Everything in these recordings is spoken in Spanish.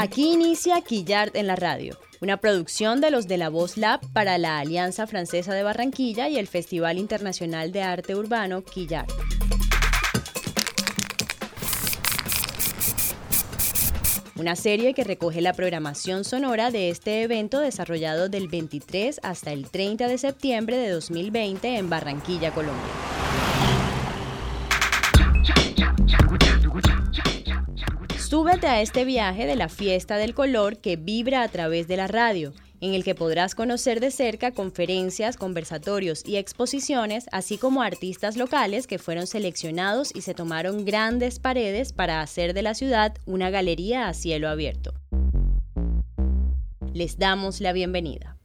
Aquí inicia Quillart en la radio, una producción de los de la Voz Lab para la Alianza Francesa de Barranquilla y el Festival Internacional de Arte Urbano Quillart. Una serie que recoge la programación sonora de este evento desarrollado del 23 hasta el 30 de septiembre de 2020 en Barranquilla, Colombia. Súbete a este viaje de la fiesta del color que vibra a través de la radio, en el que podrás conocer de cerca conferencias, conversatorios y exposiciones, así como artistas locales que fueron seleccionados y se tomaron grandes paredes para hacer de la ciudad una galería a cielo abierto. Les damos la bienvenida.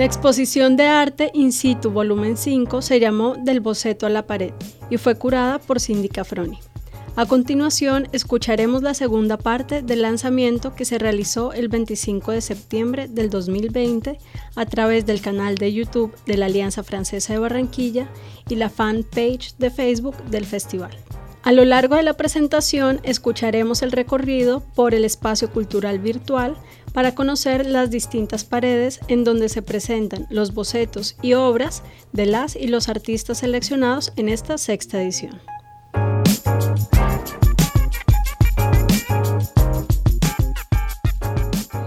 La exposición de arte in situ volumen 5 se llamó Del boceto a la pared y fue curada por Cindy Cafroni. A continuación, escucharemos la segunda parte del lanzamiento que se realizó el 25 de septiembre del 2020 a través del canal de YouTube de la Alianza Francesa de Barranquilla y la fanpage de Facebook del festival. A lo largo de la presentación escucharemos el recorrido por el espacio cultural virtual para conocer las distintas paredes en donde se presentan los bocetos y obras de las y los artistas seleccionados en esta sexta edición.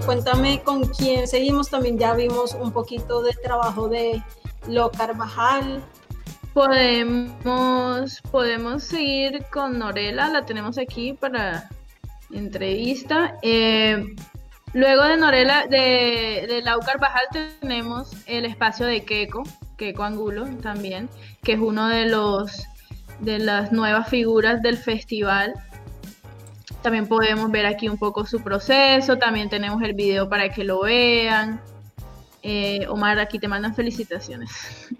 Cuéntame con quién seguimos, también ya vimos un poquito del trabajo de Lo Carvajal. Podemos, podemos seguir con Norela, la tenemos aquí para entrevista. Eh, Luego de Norela, de, de Lau Carvajal tenemos el espacio de Keiko, Keiko Angulo también, que es uno de los de las nuevas figuras del festival. También podemos ver aquí un poco su proceso, también tenemos el video para que lo vean. Eh, Omar, aquí te mandan felicitaciones.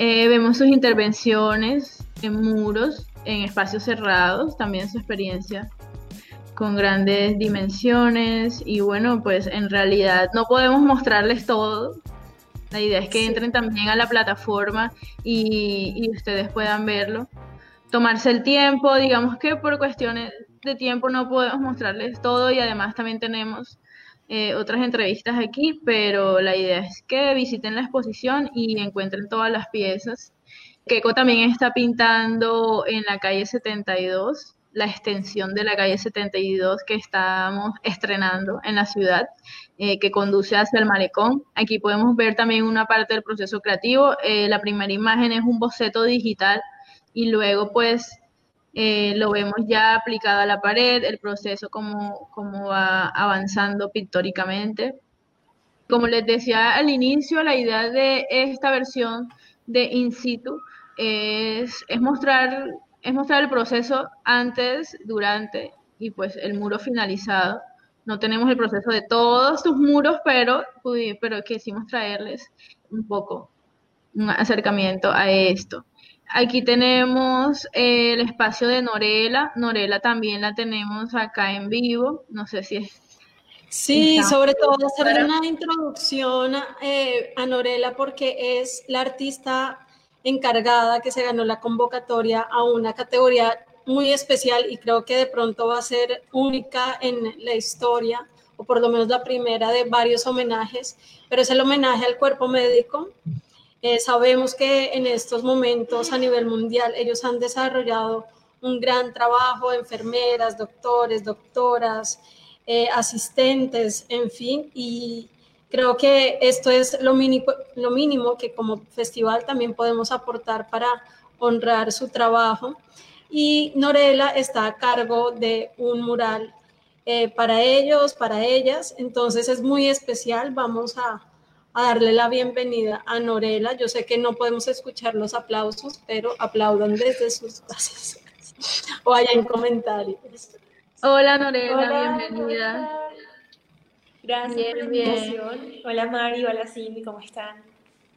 Eh, vemos sus intervenciones en muros, en espacios cerrados, también su experiencia con grandes dimensiones y bueno, pues en realidad no podemos mostrarles todo. La idea es que entren también a la plataforma y, ustedes puedan verlo. Tomarse el tiempo, digamos que por cuestiones de tiempo no podemos mostrarles todo y además también tenemos eh, otras entrevistas aquí, pero la idea es que visiten la exposición y encuentren todas las piezas. Keiko también está pintando en la calle 72 la extensión de la calle 72 que estamos estrenando en la ciudad, eh, que conduce hacia el malecón. Aquí podemos ver también una parte del proceso creativo. Eh, la primera imagen es un boceto digital y luego pues eh, lo vemos ya aplicado a la pared, el proceso como, como va avanzando pictóricamente. Como les decía al inicio, la idea de esta versión de in situ es, es mostrar es mostrar el proceso antes, durante y pues el muro finalizado. No tenemos el proceso de todos sus muros, pero, pero quisimos traerles un poco un acercamiento a esto. Aquí tenemos el espacio de Norela. Norela también la tenemos acá en vivo. No sé si es Sí, sobre todo hacer una introducción eh, a Norela porque es la artista encargada que se ganó la convocatoria a una categoría muy especial y creo que de pronto va a ser única en la historia o por lo menos la primera de varios homenajes, pero es el homenaje al cuerpo médico. Eh, sabemos que en estos momentos a nivel mundial ellos han desarrollado un gran trabajo, enfermeras, doctores, doctoras, eh, asistentes, en fin, y, Creo que esto es lo mínimo, lo mínimo que como festival también podemos aportar para honrar su trabajo. Y Norela está a cargo de un mural eh, para ellos, para ellas. Entonces es muy especial. Vamos a, a, darle la bienvenida a Norela. Yo sé que no podemos escuchar los aplausos, pero aplaudan desde sus casas o allá en comentarios. Hola Norela, bienvenida. Gracias por la invitación. Hola Mari, hola Cindy, ¿cómo están?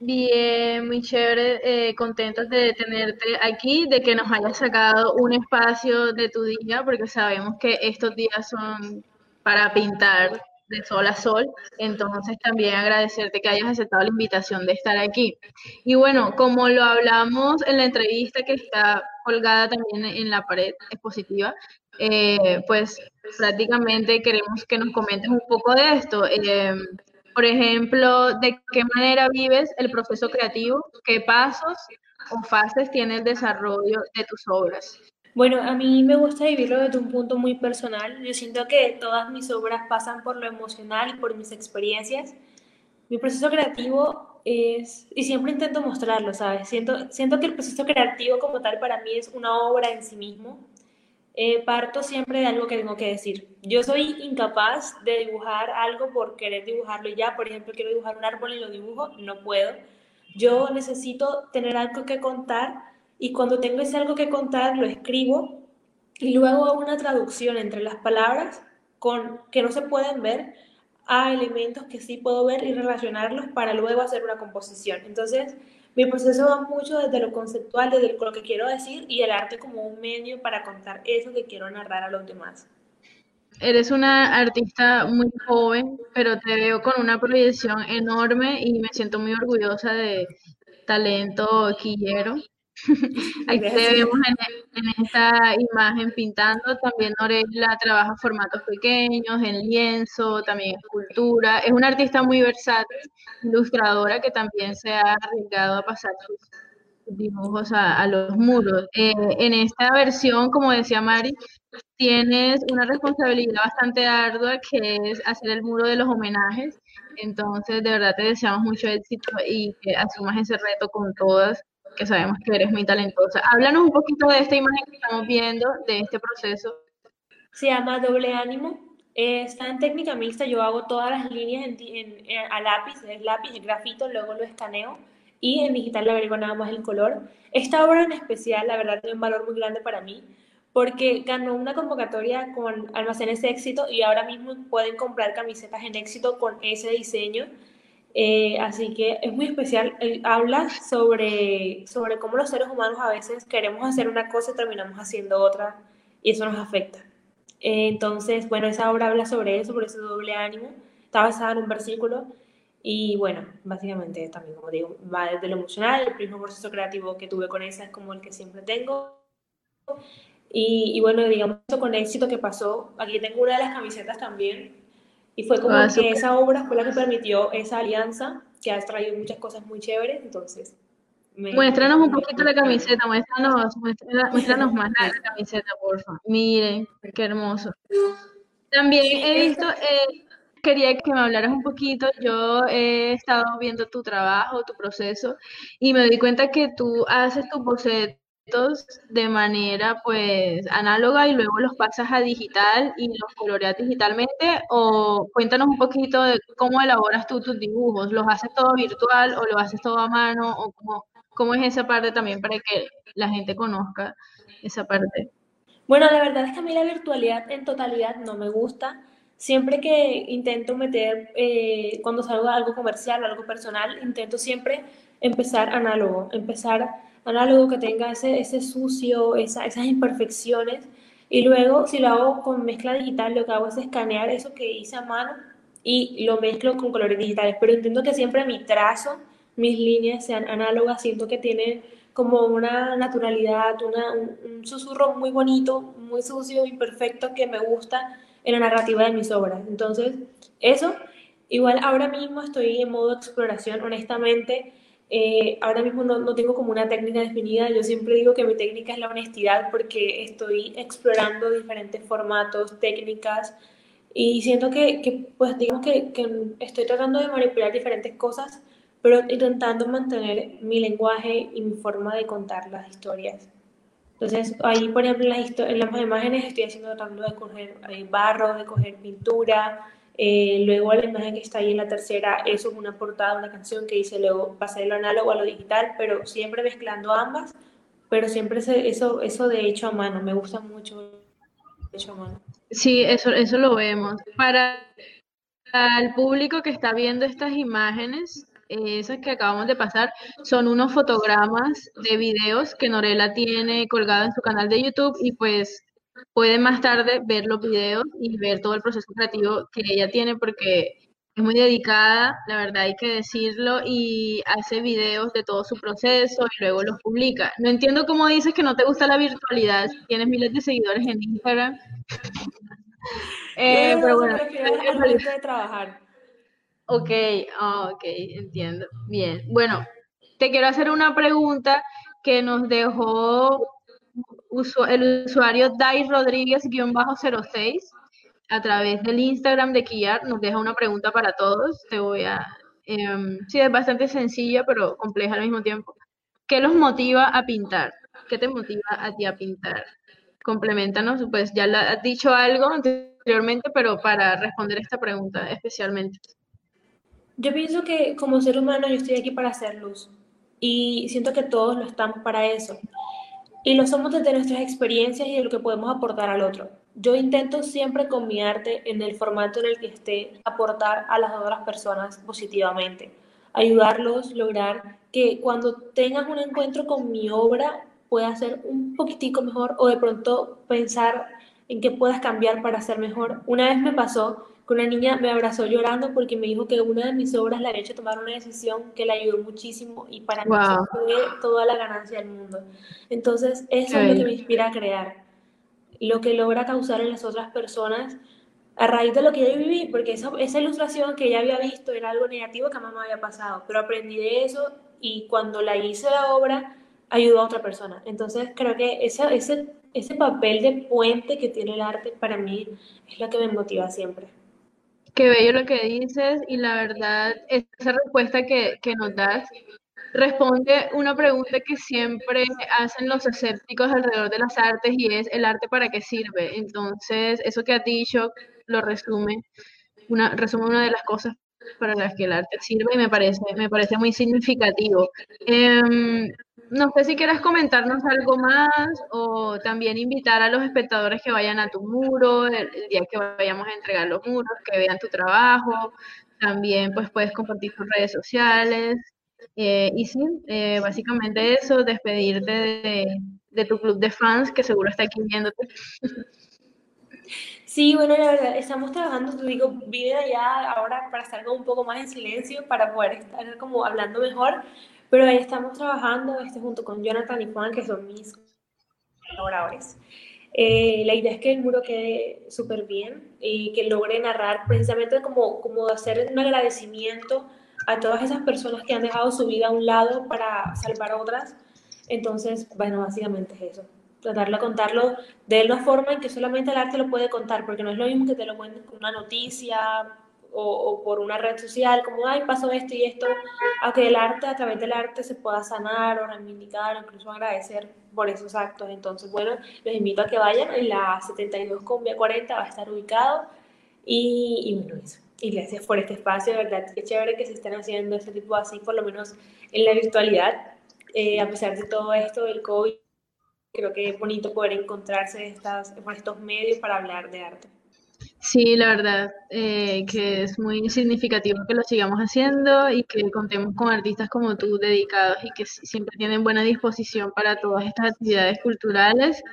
Bien, muy chévere, eh, contentos de tenerte aquí, de que nos hayas sacado un espacio de tu día, porque sabemos que estos días son para pintar de sol a sol. Entonces también agradecerte que hayas aceptado la invitación de estar aquí. Y bueno, como lo hablamos en la entrevista que está colgada también en la pared expositiva, eh, pues prácticamente queremos que nos comentes un poco de esto. Eh, por ejemplo, ¿de qué manera vives el proceso creativo? ¿Qué pasos o fases tiene el desarrollo de tus obras? Bueno, a mí me gusta vivirlo desde un punto muy personal. Yo siento que todas mis obras pasan por lo emocional y por mis experiencias. Mi proceso creativo es, y siempre intento mostrarlo, ¿sabes? Siento, siento que el proceso creativo como tal para mí es una obra en sí mismo. Eh, parto siempre de algo que tengo que decir. Yo soy incapaz de dibujar algo por querer dibujarlo ya. Por ejemplo, quiero dibujar un árbol y lo dibujo, no puedo. Yo necesito tener algo que contar y cuando tengo ese algo que contar lo escribo y luego hago una traducción entre las palabras con que no se pueden ver a elementos que sí puedo ver y relacionarlos para luego hacer una composición. Entonces, mi proceso va mucho desde lo conceptual, desde lo que quiero decir y el arte como un medio para contar eso que quiero narrar a los demás. Eres una artista muy joven, pero te veo con una proyección enorme y me siento muy orgullosa de talento quillero. Ahí te vemos en, esta imagen pintando. También Norela trabaja formatos pequeños, en lienzo, también escultura. Es una artista muy versátil, ilustradora que también se ha arriesgado a pasar sus dibujos a, los muros. Eh, en esta versión, como decía Mari, tienes una responsabilidad bastante ardua que es hacer el muro de los homenajes. Entonces, de verdad te deseamos mucho éxito y que asumas ese reto con todas que sabemos que eres muy talentosa. Háblanos un poquito de esta imagen que estamos viendo, de este proceso. Se llama Doble Ánimo. está en técnica mixta, yo hago todas las líneas en, a lápiz, es lápiz, el grafito, luego lo escaneo y en digital le agrego nada más el color. Esta obra en especial, la verdad, tiene un valor muy grande para mí porque ganó una convocatoria con Almacenes Éxito y ahora mismo pueden comprar camisetas en éxito con ese diseño. Eh, así que es muy especial. habla sobre, sobre cómo los seres humanos a veces queremos hacer una cosa y terminamos haciendo otra y eso nos afecta. Eh, entonces, bueno, esa obra habla sobre eso, sobre ese doble ánimo. Está basada en un versículo y bueno, básicamente también, como digo, va desde lo emocional, el mismo proceso creativo que tuve con esa es como el que siempre tengo. Y, y bueno, digamos, con éxito que pasó, aquí tengo una de las camisetas también, y fue como ah, que esa obra fue la que permitió esa alianza, que ha traído muchas cosas muy chéveres, entonces... Muéstranos un poquito la camiseta, muéstranos, muéstranos, más la camiseta, por favor. Miren, qué hermoso. También he visto, eh, quería que me hablaras un poquito, yo he estado viendo tu trabajo, tu proceso, y me di cuenta que tú haces tu boceto de manera pues análoga y luego los pasas a digital y los coloreas digitalmente o cuéntanos un poquito de cómo elaboras tú tus dibujos, ¿los haces todo virtual o lo haces todo a mano o cómo, cómo es esa parte también para que la gente conozca esa parte? Bueno, la verdad es que a mí la virtualidad en totalidad no me gusta. Siempre que intento meter, eh, cuando salgo algo comercial o algo personal, intento siempre empezar análogo, empezar análogo que tenga ese, ese sucio, esas imperfecciones. Y luego, si lo hago con mezcla digital, lo que hago es escanear eso que hice a mano y lo mezclo con colores digitales. Pero intento que siempre mi trazo, mis líneas sean análogas. Siento que tiene como una naturalidad, una, un, susurro muy bonito, muy sucio, imperfecto que me gusta en la narrativa de mis obras. Entonces, eso, igual ahora mismo estoy en modo exploración, honestamente eh, ahora mismo no, no, tengo como una técnica definida, yo siempre digo que mi técnica es la honestidad porque estoy explorando diferentes formatos, técnicas y siento que, que pues digamos que, que, estoy tratando de manipular diferentes cosas, pero intentando mantener mi lenguaje y mi forma de contar las historias. Entonces, ahí, por ejemplo, en las, en las imágenes estoy haciendo, tratando de coger barro, de coger pintura, eh, luego la imagen que está ahí en la tercera, eso es una portada, una canción que dice luego pasar lo análogo a lo digital, pero siempre mezclando ambas, pero siempre eso, eso de hecho a mano, me gusta mucho hecho a mano. Sí, eso, eso lo vemos. Para el público que está viendo estas imágenes, esas que acabamos de pasar, son unos fotogramas de videos que Norela tiene colgado en su canal de YouTube y pues puede más tarde ver los videos y ver todo el proceso creativo que ella tiene porque es muy dedicada, la verdad hay que decirlo, y hace videos de todo su proceso y luego los publica. No entiendo cómo dices que no te gusta la virtualidad, tienes miles de seguidores en Instagram. eh, pero bueno, es de trabajar. Ok, ah, ok, entiendo. Bien, bueno, te quiero hacer una pregunta que nos dejó el usuario Dai Rodríguez-06 a través del Instagram de Quillar. Nos deja una pregunta para todos. Te voy a. Em, sí, es bastante sencilla, pero compleja al mismo tiempo. ¿Qué los motiva a pintar? ¿Qué te motiva a ti a pintar? Compleméntanos, pues ya has dicho algo anteriormente, pero para responder esta pregunta especialmente. Yo pienso que como ser humano yo estoy aquí para hacer luz y siento que todos lo estamos para eso. Y lo somos desde nuestras experiencias y de lo que podemos aportar al otro. Yo intento siempre con mi arte, en el formato en el que esté, aportar a las otras personas positivamente, ayudarlos, lograr que cuando tengas un encuentro con mi obra pueda ser un poquitico mejor o de pronto pensar en que puedas cambiar para ser mejor. Una vez me pasó una niña me abrazó llorando porque me dijo que una de mis obras la había hecho tomar una decisión que le ayudó muchísimo y para mí fue toda la ganancia del mundo. Entonces, eso es lo que me inspira a crear, lo que logra causar en las otras personas a raíz de lo que yo viví, porque esa, esa ilustración que ya había visto era algo negativo que jamás me había pasado, pero aprendí de eso y cuando la hice la obra, ayudó a otra persona. Entonces, creo que ese, ese, ese papel de puente que tiene el arte para mí es lo que me motiva siempre. Qué bello lo que dices y la verdad, esa respuesta que, que nos das responde una pregunta que siempre hacen los escépticos alrededor de las artes y es el arte para qué sirve. Entonces, eso que has dicho lo resume, una, resume una de las cosas para las que el arte sirve y me parece, me parece muy significativo. Em, no sé si quieras comentarnos algo más o también invitar a los espectadores que vayan a tu muro el, día que vayamos a entregar los muros, que vean tu trabajo. También pues puedes compartir tus redes sociales. Eh, y sí, eh, básicamente eso, despedirte de, de, tu club de fans que seguro está aquí viéndote. Sí, bueno, la verdad, estamos trabajando, tú digo, vive allá ahora para estar como un poco más en silencio, para poder estar como hablando mejor, pero ahí estamos trabajando este, junto con Jonathan y Juan, que son mis colaboradores. Eh, la idea es que el muro quede súper bien y que logre narrar precisamente como, como hacer un agradecimiento a todas esas personas que han dejado su vida a un lado para salvar a otras. Entonces, bueno, básicamente es eso. Tratar de contarlo de una forma en que solamente el arte lo puede contar, porque no es lo mismo que te lo cuenten con una noticia, o, por una red social, como, ay, pasó esto y esto, a que el arte, a través del arte, se pueda sanar o reivindicar, o incluso agradecer por esos actos. Entonces, bueno, los invito a que vayan, en la 72 con B40 va a estar ubicado, y, y bueno, eso. Y gracias por este espacio, de verdad, qué chévere que se estén haciendo este tipo así, por lo menos en la virtualidad, eh, a pesar de todo esto del COVID, creo que es bonito poder encontrarse estas, estos medios para hablar de arte. Sí, la verdad eh, que es muy significativo que lo sigamos haciendo y que contemos con artistas como tú dedicados y que siempre tienen buena disposición para todas estas actividades culturales.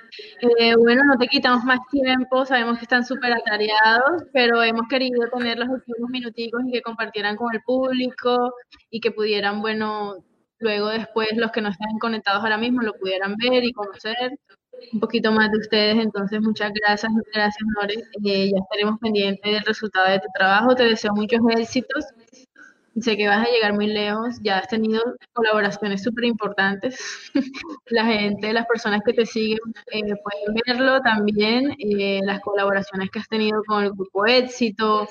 Eh, bueno, no te quitamos más tiempo, sabemos que están súper atareados, pero hemos querido tener los últimos minuticos y que compartieran con el público y que pudieran, bueno, luego después los que no están conectados ahora mismo lo pudieran ver y conocer un poquito más de ustedes. Entonces, muchas gracias, gracias, Nore. Eh, ya estaremos pendientes del resultado de tu trabajo. Te deseo muchos éxitos. Sé que vas a llegar muy lejos. Ya has tenido colaboraciones súper importantes. La gente, las personas que te siguen eh, pueden verlo también. Eh, las colaboraciones que has tenido con el grupo Éxito,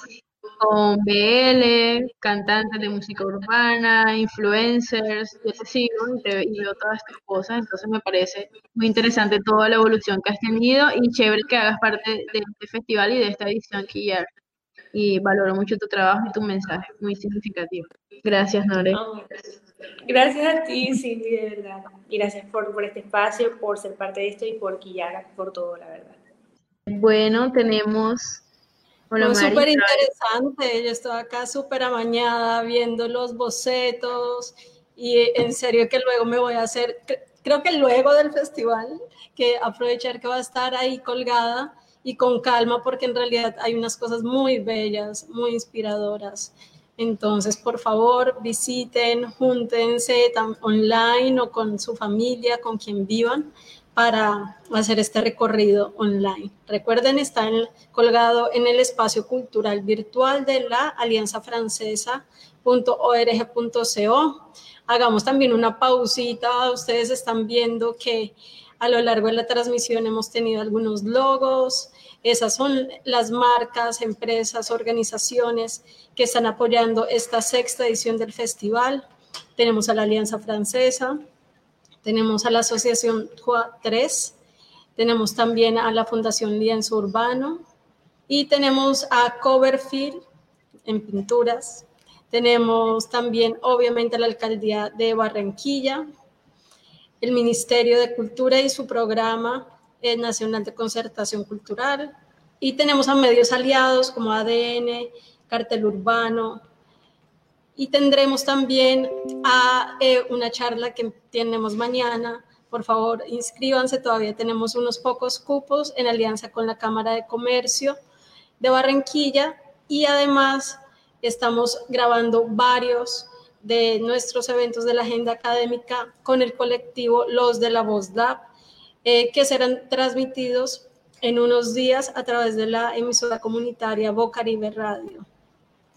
con BL, cantantes de música urbana, influencers, yo te sigo y, te, veo todas estas cosas, entonces me parece muy interesante toda la evolución que has tenido y chévere que hagas parte de este festival y de esta edición ya Y valoro mucho tu trabajo y tu mensaje, muy significativo. Gracias, Nore. gracias a ti, Cindy, de verdad. Y gracias por, por este espacio, por ser parte de esto y por Quillar, por todo, la verdad. Bueno, tenemos Hola, súper interesante. Yo estoy acá súper amañada viendo los bocetos y en serio que luego me voy a hacer. creo que luego del festival, que aprovechar que va a estar ahí colgada y con calma, porque en realidad hay unas cosas muy bellas, muy inspiradoras. Entonces, por favor, visiten, júntense online o con su familia, con quien vivan, para hacer este recorrido online. Recuerden, está colgado en el espacio cultural virtual de la Alianza Francesa.org.co. Hagamos también una pausita. Ustedes están viendo que a lo largo de la transmisión hemos tenido algunos logos. Esas son las marcas, empresas, organizaciones que están apoyando esta sexta edición del festival. Tenemos a la Alianza Francesa, tenemos a la Asociación 3, tenemos también a la Fundación Lienzo Urbano y tenemos a Coverfield en pinturas. Tenemos también, obviamente, la Alcaldía de Barranquilla, el Ministerio de Cultura y su programa Nacional de Concertación Cultural. Y tenemos a medios aliados como ADN, Cartel Urbano, y tendremos también eh, una charla que tenemos mañana. Por favor, inscríbanse, todavía tenemos unos pocos cupos en alianza con la Cámara de Comercio de Barranquilla y además estamos grabando varios de nuestros eventos de la agenda académica con el colectivo Los de la Voz Lab, eh, que serán transmitidos en unos días a través de la emisora comunitaria Bocaribe Radio.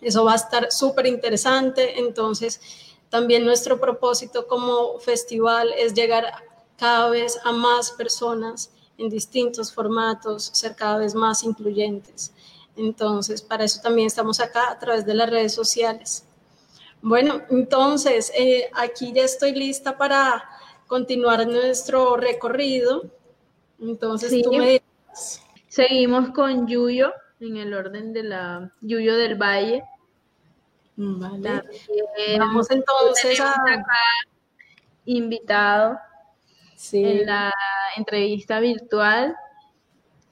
Eso va a estar súper interesante. Entonces, también nuestro propósito como festival es llegar cada vez a más personas en distintos formatos, ser cada vez más incluyentes. Entonces, para eso también estamos acá a través de las redes sociales. Bueno, entonces, eh, aquí ya estoy lista para continuar nuestro recorrido. Entonces, tú me dirás. Seguimos con Yuyo en el orden de la Yuyo del Valle. Vale. Vamos entonces a... invitado en la entrevista virtual.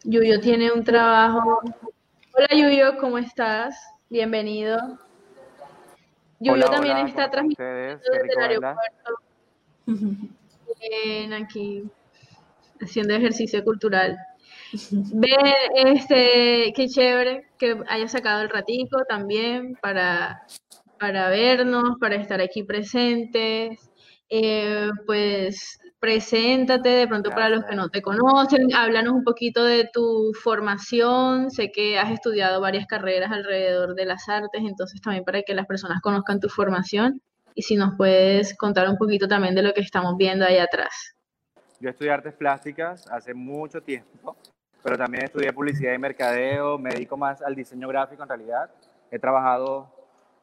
Yuyo tiene un trabajo. Hola Yuyo, ¿cómo estás? Bienvenido. Yuyo también está transmitiendo desde el aeropuerto. Bien, aquí haciendo ejercicio cultural. Ve, este, qué chévere que haya sacado el ratico también para, para vernos, para estar aquí presentes. Eh, pues preséntate de pronto para los que no te conocen, háblanos un poquito de tu formación, sé que has estudiado varias carreras alrededor de las artes, entonces también para que las personas conozcan tu formación y si nos puedes contar un poquito también de lo que estamos viendo ahí atrás. Yo estudié artes plásticas hace mucho tiempo, pero también estudié publicidad y mercadeo, me dedico más al diseño gráfico en realidad. He trabajado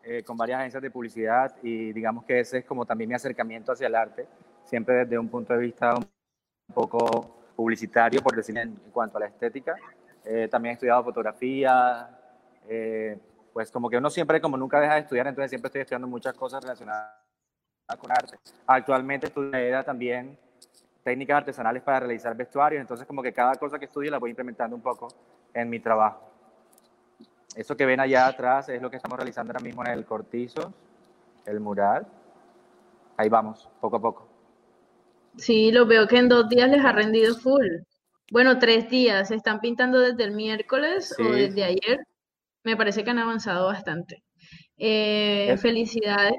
eh, con varias agencias de publicidad y digamos que ese es como también mi acercamiento hacia el arte, siempre desde un punto de vista un poco publicitario, por decir en, cuanto a la estética. Eh, también he estudiado fotografía, eh, pues como que uno siempre, como nunca deja de estudiar, entonces siempre estoy estudiando muchas cosas relacionadas con arte. Actualmente estudio también técnicas artesanales para realizar vestuarios, entonces como que cada cosa que estudio la voy implementando un poco en mi trabajo. Eso que ven allá atrás es lo que estamos realizando ahora mismo en el Cortizo, el mural. Ahí vamos, poco a poco. Sí, lo veo que en dos días les ha rendido full. Bueno, tres días. ¿Se están pintando desde el miércoles o desde ayer? Me parece que han avanzado bastante. Eh, felicidades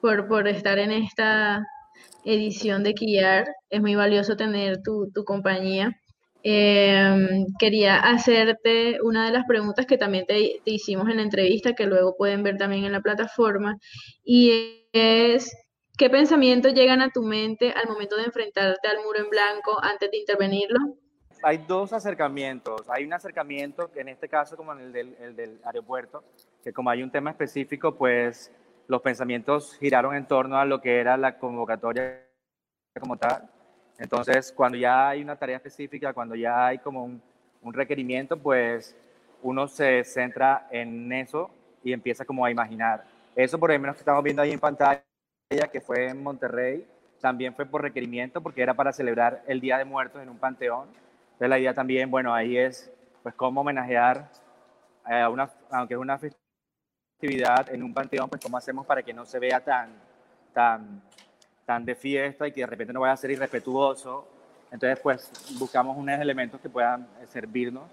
por, por estar en esta edición de Quillar. Es muy valioso tener tu, compañía. Em, quería hacerte una de las preguntas que también te, hicimos en la entrevista, que luego pueden ver también en la plataforma, y es, ¿qué pensamientos llegan a tu mente al momento de enfrentarte al muro en blanco antes de intervenirlo? Hay dos acercamientos. Hay un acercamiento, en este caso como en el del, el del aeropuerto, que como hay un tema específico, pues los pensamientos giraron en torno a lo que era la convocatoria como tal. Entonces, cuando ya hay una tarea específica, cuando ya hay como un, requerimiento, pues uno se centra en eso y empieza como a imaginar. Eso, por ejemplo, que estamos viendo ahí en pantalla, que fue en Monterrey, también fue por requerimiento porque era para celebrar el Día de Muertos en un panteón. Entonces, la idea también, bueno, ahí es pues cómo homenajear a una, aunque es una actividad en un panteón, pues cómo hacemos para que no se vea tan, tan, tan de fiesta y que de repente no vaya a ser irrespetuoso. Entonces, pues buscamos unos elementos que puedan servirnos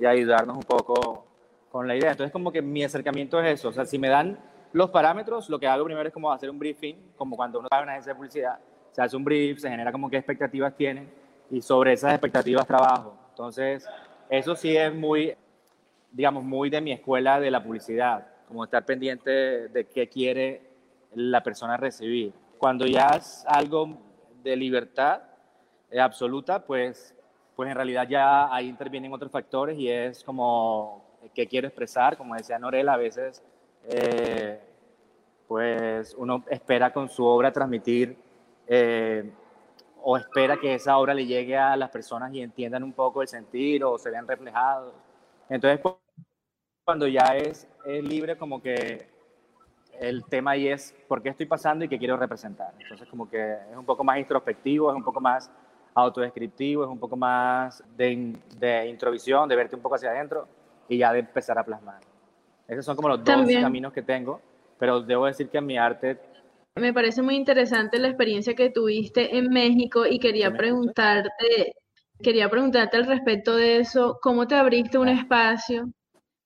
y ayudarnos un poco con la idea. Entonces, como que mi acercamiento es eso. O sea, si me dan los parámetros, lo que hago primero es como hacer un briefing, como cuando uno va a una agencia de publicidad, se hace un brief, se genera como qué expectativas tienen y sobre esas expectativas trabajo. Entonces, eso sí es muy, digamos, muy de mi escuela de la publicidad, como estar pendiente de qué quiere la persona recibir. Cuando ya es algo de libertad eh, absoluta, pues, pues en realidad ya ahí intervienen otros factores y es como qué quiero expresar, como decía Norela, a veces eh, pues uno espera con su obra transmitir eh, o espera que esa obra le llegue a las personas y entiendan un poco el sentir o se vean reflejados. Entonces, cuando ya es, es libre, como que el tema ahí es por qué estoy pasando y qué quiero representar. Entonces, como que es un poco más introspectivo, es un poco más autodescriptivo, es un poco más de, de introvisión, de verte un poco hacia adentro y ya de empezar a plasmar. Esos son como los dos caminos que tengo, pero debo decir que mi arte... Me parece muy interesante la experiencia que tuviste en México y quería preguntarte, quería preguntarte al respecto de eso, ¿cómo te abriste un espacio?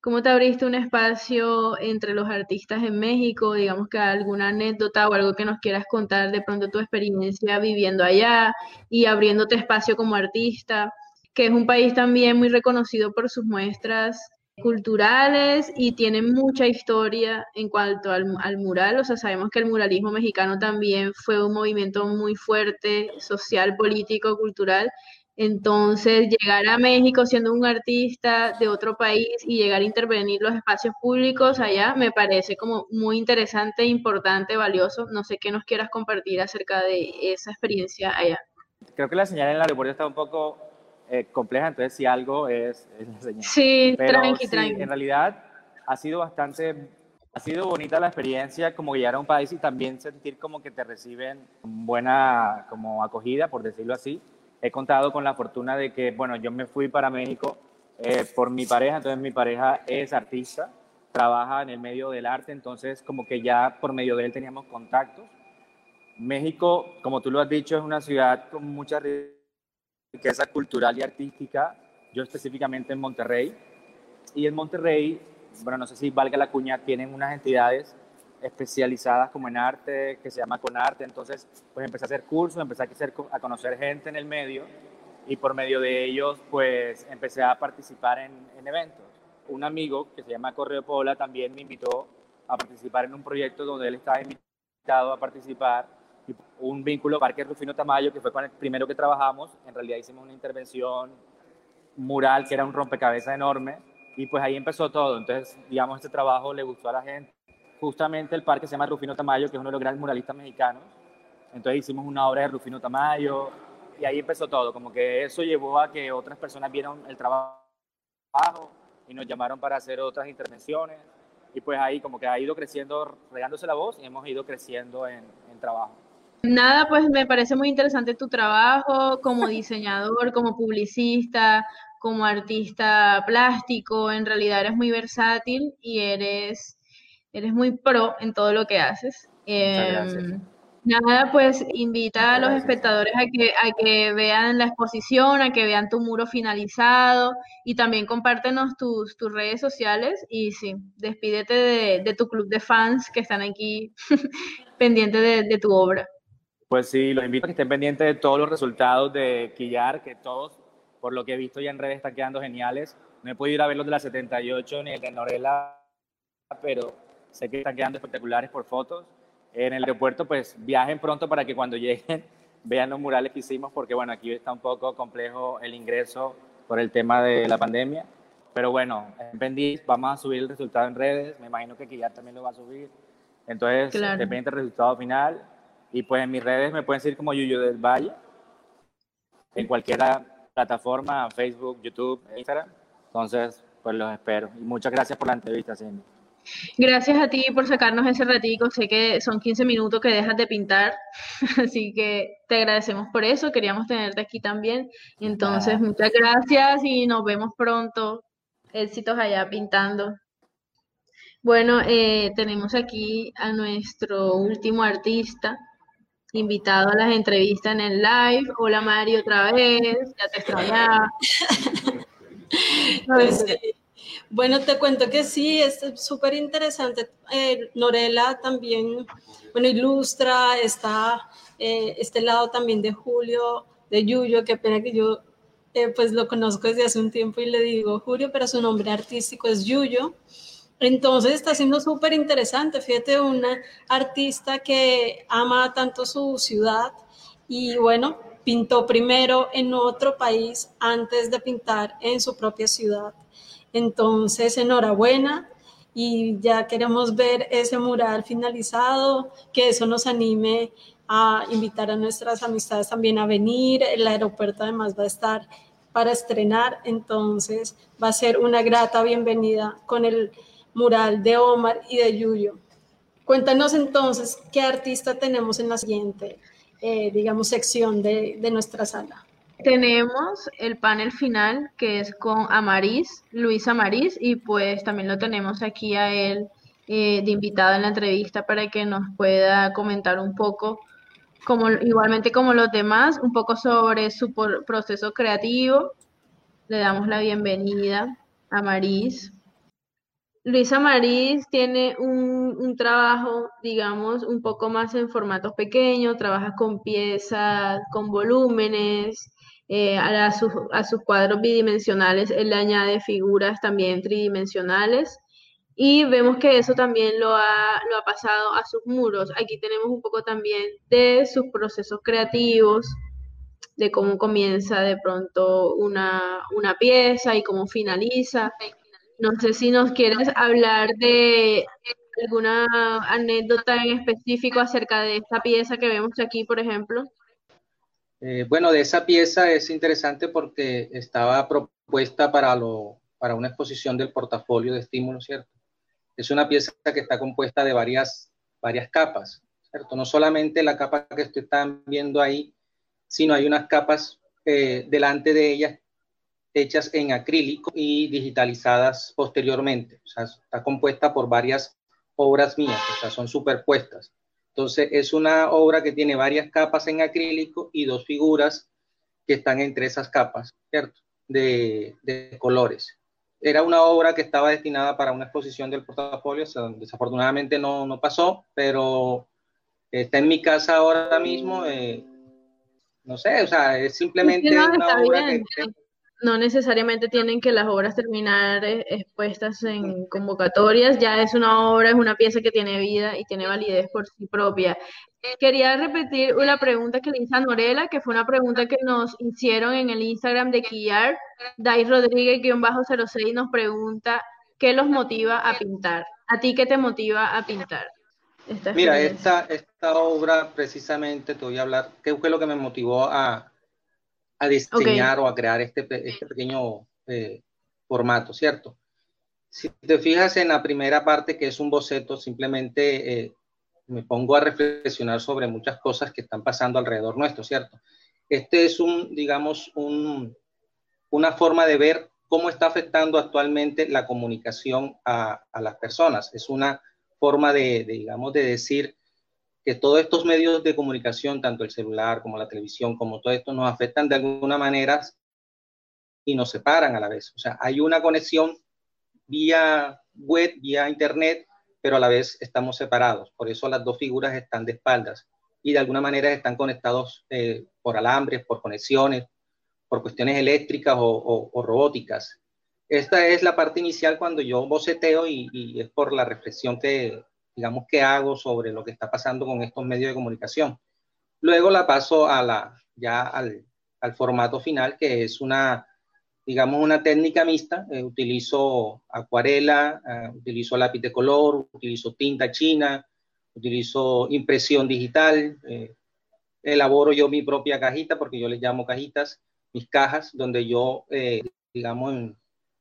¿Cómo te abriste un espacio entre los artistas en México? Digamos que alguna anécdota o algo que nos quieras contar de pronto tu experiencia viviendo allá y abriéndote espacio como artista, que es un país también muy reconocido por sus muestras culturales y tienen mucha historia en cuanto al, mural. O sea, sabemos que el muralismo mexicano también fue un movimiento muy fuerte, social, político, cultural. Entonces, llegar a México siendo un artista de otro país y llegar a intervenir los espacios públicos allá me parece como muy interesante, importante, valioso. No sé qué nos quieras compartir acerca de esa experiencia allá. Creo que la señal en el aeropuerto está un poco eh, compleja, entonces si algo es, es la señal. Sí, tranqui, tranqui. En realidad ha sido bastante, ha sido bonita la experiencia como llegar a un país y también sentir como que te reciben buena como acogida, por decirlo así. He contado con la fortuna de que, bueno, yo me fui para México eh, por mi pareja, entonces mi pareja es artista, trabaja en el medio del arte, entonces como que ya por medio de él teníamos contactos. México, como tú lo has dicho, es una ciudad con mucha riqueza cultural y artística, yo específicamente en Monterrey. Y en Monterrey, bueno, no sé si valga la cuña, tienen unas entidades especializadas como en arte, que se llama Conarte, entonces pues empecé a hacer cursos, empecé a, hacer, a conocer gente en el medio y por medio de ellos pues empecé a participar en, en eventos. Un amigo que se llama Correo Pola también me invitó a participar en un proyecto donde él estaba invitado a participar un vínculo Parque Rufino Tamayo, que fue con el primero que trabajamos. En realidad hicimos una intervención mural que era un rompecabezas enorme y pues ahí empezó todo. Entonces, digamos, este trabajo le gustó a la gente. Justamente el parque se llama Rufino Tamayo, que es uno de los grandes muralistas mexicanos. Entonces hicimos una obra de Rufino Tamayo y ahí empezó todo. Como que eso llevó a que otras personas vieron el trabajo y nos llamaron para hacer otras intervenciones. Y pues ahí como que ha ido creciendo, regándose la voz y hemos ido creciendo en, en trabajo. Nada, pues me parece muy interesante tu trabajo como diseñador, como publicista, como artista plástico. En realidad eres muy versátil y eres, eres muy pro en todo lo que haces. Em, nada, pues invita a los espectadores a que, a que vean la exposición, a que vean tu muro finalizado y también compártenos tus, tus redes sociales y sí, despídete de, tu club de fans que están aquí pendientes de tu obra. Pues sí, los invito a que estén pendientes de todos los resultados de Quillar, que todos, por lo que he visto ya en redes, están quedando geniales. No he podido ir a ver los de la 78 ni el de Norela, pero sé que están quedando espectaculares por fotos. En el aeropuerto, pues viajen pronto para que cuando lleguen vean los murales que hicimos, porque bueno, aquí está un poco complejo el ingreso por el tema de la pandemia. Pero bueno, en Bendiz vamos a subir el resultado en redes, me imagino que Quillar también lo va a subir. Entonces, depende del resultado final y pues en mis redes me pueden seguir como Yuyu del Valle, en cualquier plataforma, Facebook, YouTube, Instagram. Entonces, pues los espero. Y muchas gracias por la entrevista, Cindy. Gracias a ti por sacarnos ese ratico. Sé que son 15 minutos que dejas de pintar, así que te agradecemos por eso. Queríamos tenerte aquí también. Entonces, muchas gracias y nos vemos pronto. Éxitos allá pintando. Bueno, eh, tenemos aquí a nuestro último artista, invitado a las entrevistas en el live. Hola Mari otra vez, ya te extrañaba. Pues, bueno, te cuento que sí, es súper interesante. Eh, Norela también, bueno, ilustra, está eh, este lado también de Julio, de Yuyo, que pena que yo eh, pues lo conozco desde hace un tiempo y le digo Julio, pero su nombre artístico es Yuyo. Entonces está siendo súper interesante. Fíjate, una artista que ama tanto su ciudad y bueno, pintó primero en otro país antes de pintar en su propia ciudad. Entonces, enhorabuena y ya queremos ver ese mural finalizado, que eso nos anime a invitar a nuestras amistades también a venir. El aeropuerto además va a estar para estrenar, entonces va a ser una grata bienvenida con el mural de Omar y de Yuyo. Cuéntanos entonces qué artista tenemos en la siguiente, eh, digamos, sección de, de nuestra sala. Tenemos el panel final que es con Amaris, Luis Amaris, y pues también lo tenemos aquí a él eh, de invitado en la entrevista para que nos pueda comentar un poco, como, igualmente como los demás, un poco sobre su proceso creativo. Le damos la bienvenida a Maris. Luisa Maris tiene un, un, trabajo, digamos, un poco más en formatos pequeños, trabaja con piezas, con volúmenes, eh, a, sus, a sus cuadros bidimensionales él le añade figuras también tridimensionales y vemos que eso también lo ha, lo ha pasado a sus muros. Aquí tenemos un poco también de sus procesos creativos, de cómo comienza de pronto una, una pieza y cómo finaliza. No sé si nos quieres hablar de alguna anécdota en específico acerca de esta pieza que vemos aquí, por ejemplo. Eh, bueno, de esa pieza es interesante porque estaba propuesta para, lo, para una exposición del portafolio de estímulos, ¿cierto? Es una pieza que está compuesta de varias, varias capas, ¿cierto? No solamente la capa que ustedes están viendo ahí, sino hay unas capas eh, delante de ellas hechas en acrílico y digitalizadas posteriormente. O sea, está compuesta por varias obras mías, o sea, son superpuestas. Entonces, es una obra que tiene varias capas en acrílico y dos figuras que están entre esas capas, ¿cierto? De, colores. Era una obra que estaba destinada para una exposición del portafolio, desafortunadamente no, no, pasó, pero está en mi casa ahora mismo. Eh, no sé, o sea, es simplemente una obra que no necesariamente tienen que las obras terminar eh, expuestas en convocatorias, ya es una obra, es una pieza que tiene vida y tiene validez por sí propia. Quería repetir una pregunta que le hice a Norela, que fue una pregunta que nos hicieron en el Instagram de Kiar. Dai Rodríguez-06 nos pregunta, ¿qué los motiva a pintar? ¿A ti qué te motiva a pintar? Mira, esta, esta obra precisamente, te voy a hablar, ¿qué fue lo que me motivó a, a diseñar o a crear este, este pequeño eh, formato, ¿cierto? Si te fijas en la primera parte, que es un boceto, simplemente eh, me pongo a reflexionar sobre muchas cosas que están pasando alrededor nuestro, ¿cierto? Este es un, digamos, un, una forma de ver cómo está afectando actualmente la comunicación a, a las personas. Es una forma de, de, digamos, de decir que todos estos medios de comunicación, tanto el celular como la televisión, como todo esto, nos afectan de alguna manera y nos separan a la vez. O sea, hay una conexión vía web, vía internet, pero a la vez estamos separados. Por eso las dos figuras están de espaldas y de alguna manera están conectados eh, por alambres, por conexiones, por cuestiones eléctricas o, robóticas. Esta es la parte inicial cuando yo boceteo y, y es por la reflexión que, digamos, que hago sobre lo que está pasando con estos medios de comunicación. Luego la paso a la, ya al, al formato final, que es una, digamos, una técnica mixta. Eh, utilizo acuarela, uh, utilizo lápiz de color, utilizo tinta china, utilizo impresión digital, eh, elaboro yo mi propia cajita, porque yo les llamo cajitas, mis cajas, donde yo, eh, digamos,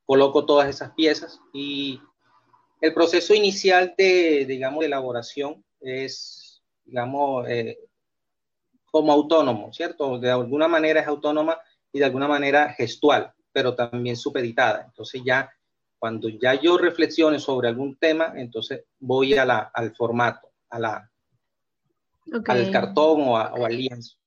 coloco todas esas piezas y el proceso inicial de, digamos, de elaboración es, digamos, eh, como autónomo, ¿cierto? De alguna manera es autónoma y de alguna manera gestual, pero también supeditada. Entonces ya, cuando ya yo reflexione sobre algún tema, entonces voy a la, al formato, a la, al cartón o, al lienzo.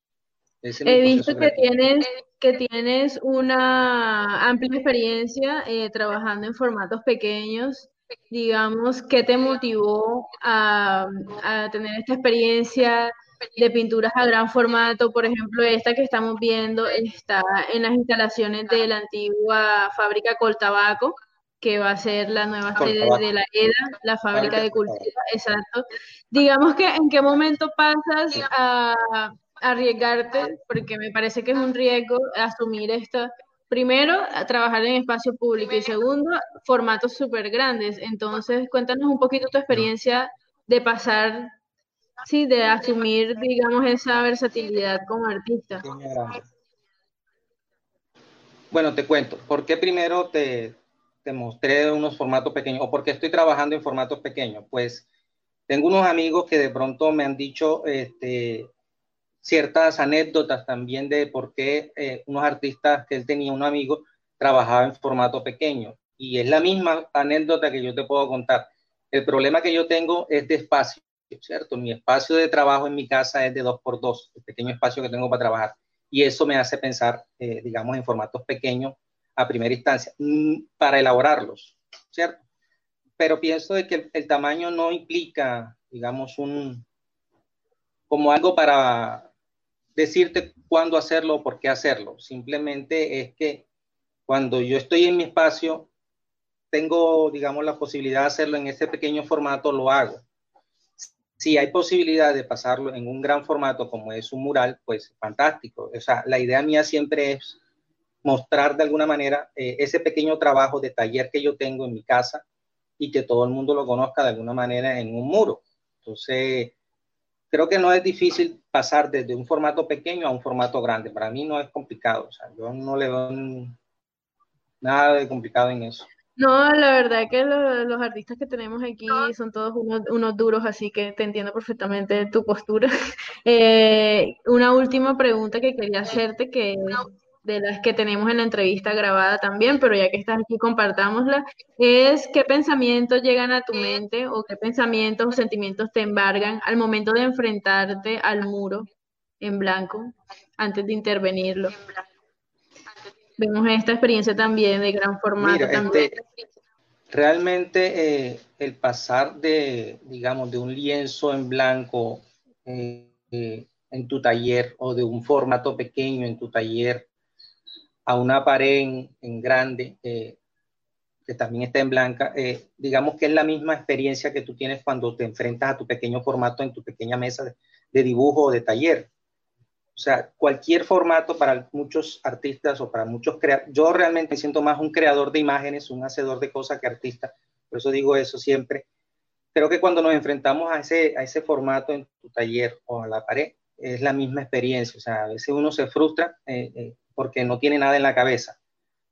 He visto que tienes, que tienes una amplia experiencia eh, trabajando en formatos pequeños. Digamos, ¿qué te motivó a, a tener esta experiencia de pinturas a gran formato? Por ejemplo, esta que estamos viendo está en las instalaciones de la antigua fábrica Coltabaco que va a ser la nueva sede de la EDA, la fábrica de cultura, exacto. Digamos que en qué momento pasas a, arriesgarte, porque me parece que es un riesgo asumir esto. Primero, a trabajar en espacio público y segundo, formatos súper grandes. Entonces, cuéntanos un poquito tu experiencia de pasar, sí, de asumir, digamos, esa versatilidad como artista. Bueno, te cuento. ¿Por qué primero te, te mostré unos formatos pequeños o porque estoy trabajando en formatos pequeños. Pues tengo unos amigos que de pronto me han dicho este, ciertas anécdotas también de por qué eh, unos artistas que él tenía, un amigo, trabajaba en formato pequeño. Y es la misma anécdota que yo te puedo contar. El problema que yo tengo es de espacio, ¿cierto? Mi espacio de trabajo en mi casa es de dos por dos, el pequeño espacio que tengo para trabajar. Y eso me hace pensar, eh, digamos, en formatos pequeños a primera instancia mm, para elaborarlos, ¿cierto? Pero pienso de que el, tamaño no implica, digamos, un como algo para decirte cuándo hacerlo o por qué hacerlo. Simplemente es que cuando yo estoy en mi espacio, tengo, digamos, la posibilidad de hacerlo en ese pequeño formato, lo hago. Si hay posibilidad de pasarlo en un gran formato como es un mural, pues fantástico. O sea, la idea mía siempre es mostrar de alguna manera eh, ese pequeño trabajo de taller que yo tengo en mi casa y que todo el mundo lo conozca de alguna manera en un muro. Entonces, creo que no es difícil pasar desde un formato pequeño a un formato grande. Para mí no es complicado. O sea, yo no le veo nada de complicado en eso. No, la verdad que los artistas que tenemos aquí son todos unos, duros, así que te entiendo perfectamente tu postura. Eh, una última pregunta que quería hacerte, que de las que tenemos en la entrevista grabada también, pero ya que estás aquí, compartámosla, es qué pensamientos llegan a tu mente o qué pensamientos o sentimientos te embargan al momento de enfrentarte al muro en blanco antes de intervenirlo. Vemos esta experiencia también de gran formato. Este, realmente eh, el pasar de, digamos, de un lienzo en blanco eh, eh, en tu taller o de un formato pequeño en tu taller a una pared en, grande eh, que también está en blanca, eh, digamos que es la misma experiencia que tú tienes cuando te enfrentas a tu pequeño formato en tu pequeña mesa de, dibujo o de taller. O sea, cualquier formato para muchos artistas o para muchos creadores, yo realmente me siento más un creador de imágenes, un hacedor de cosas que artista, por eso digo eso siempre. Creo que cuando nos enfrentamos a ese, a ese formato en tu taller o a la pared, es la misma experiencia. O sea, a veces uno se frustra eh, porque no tiene nada en la cabeza.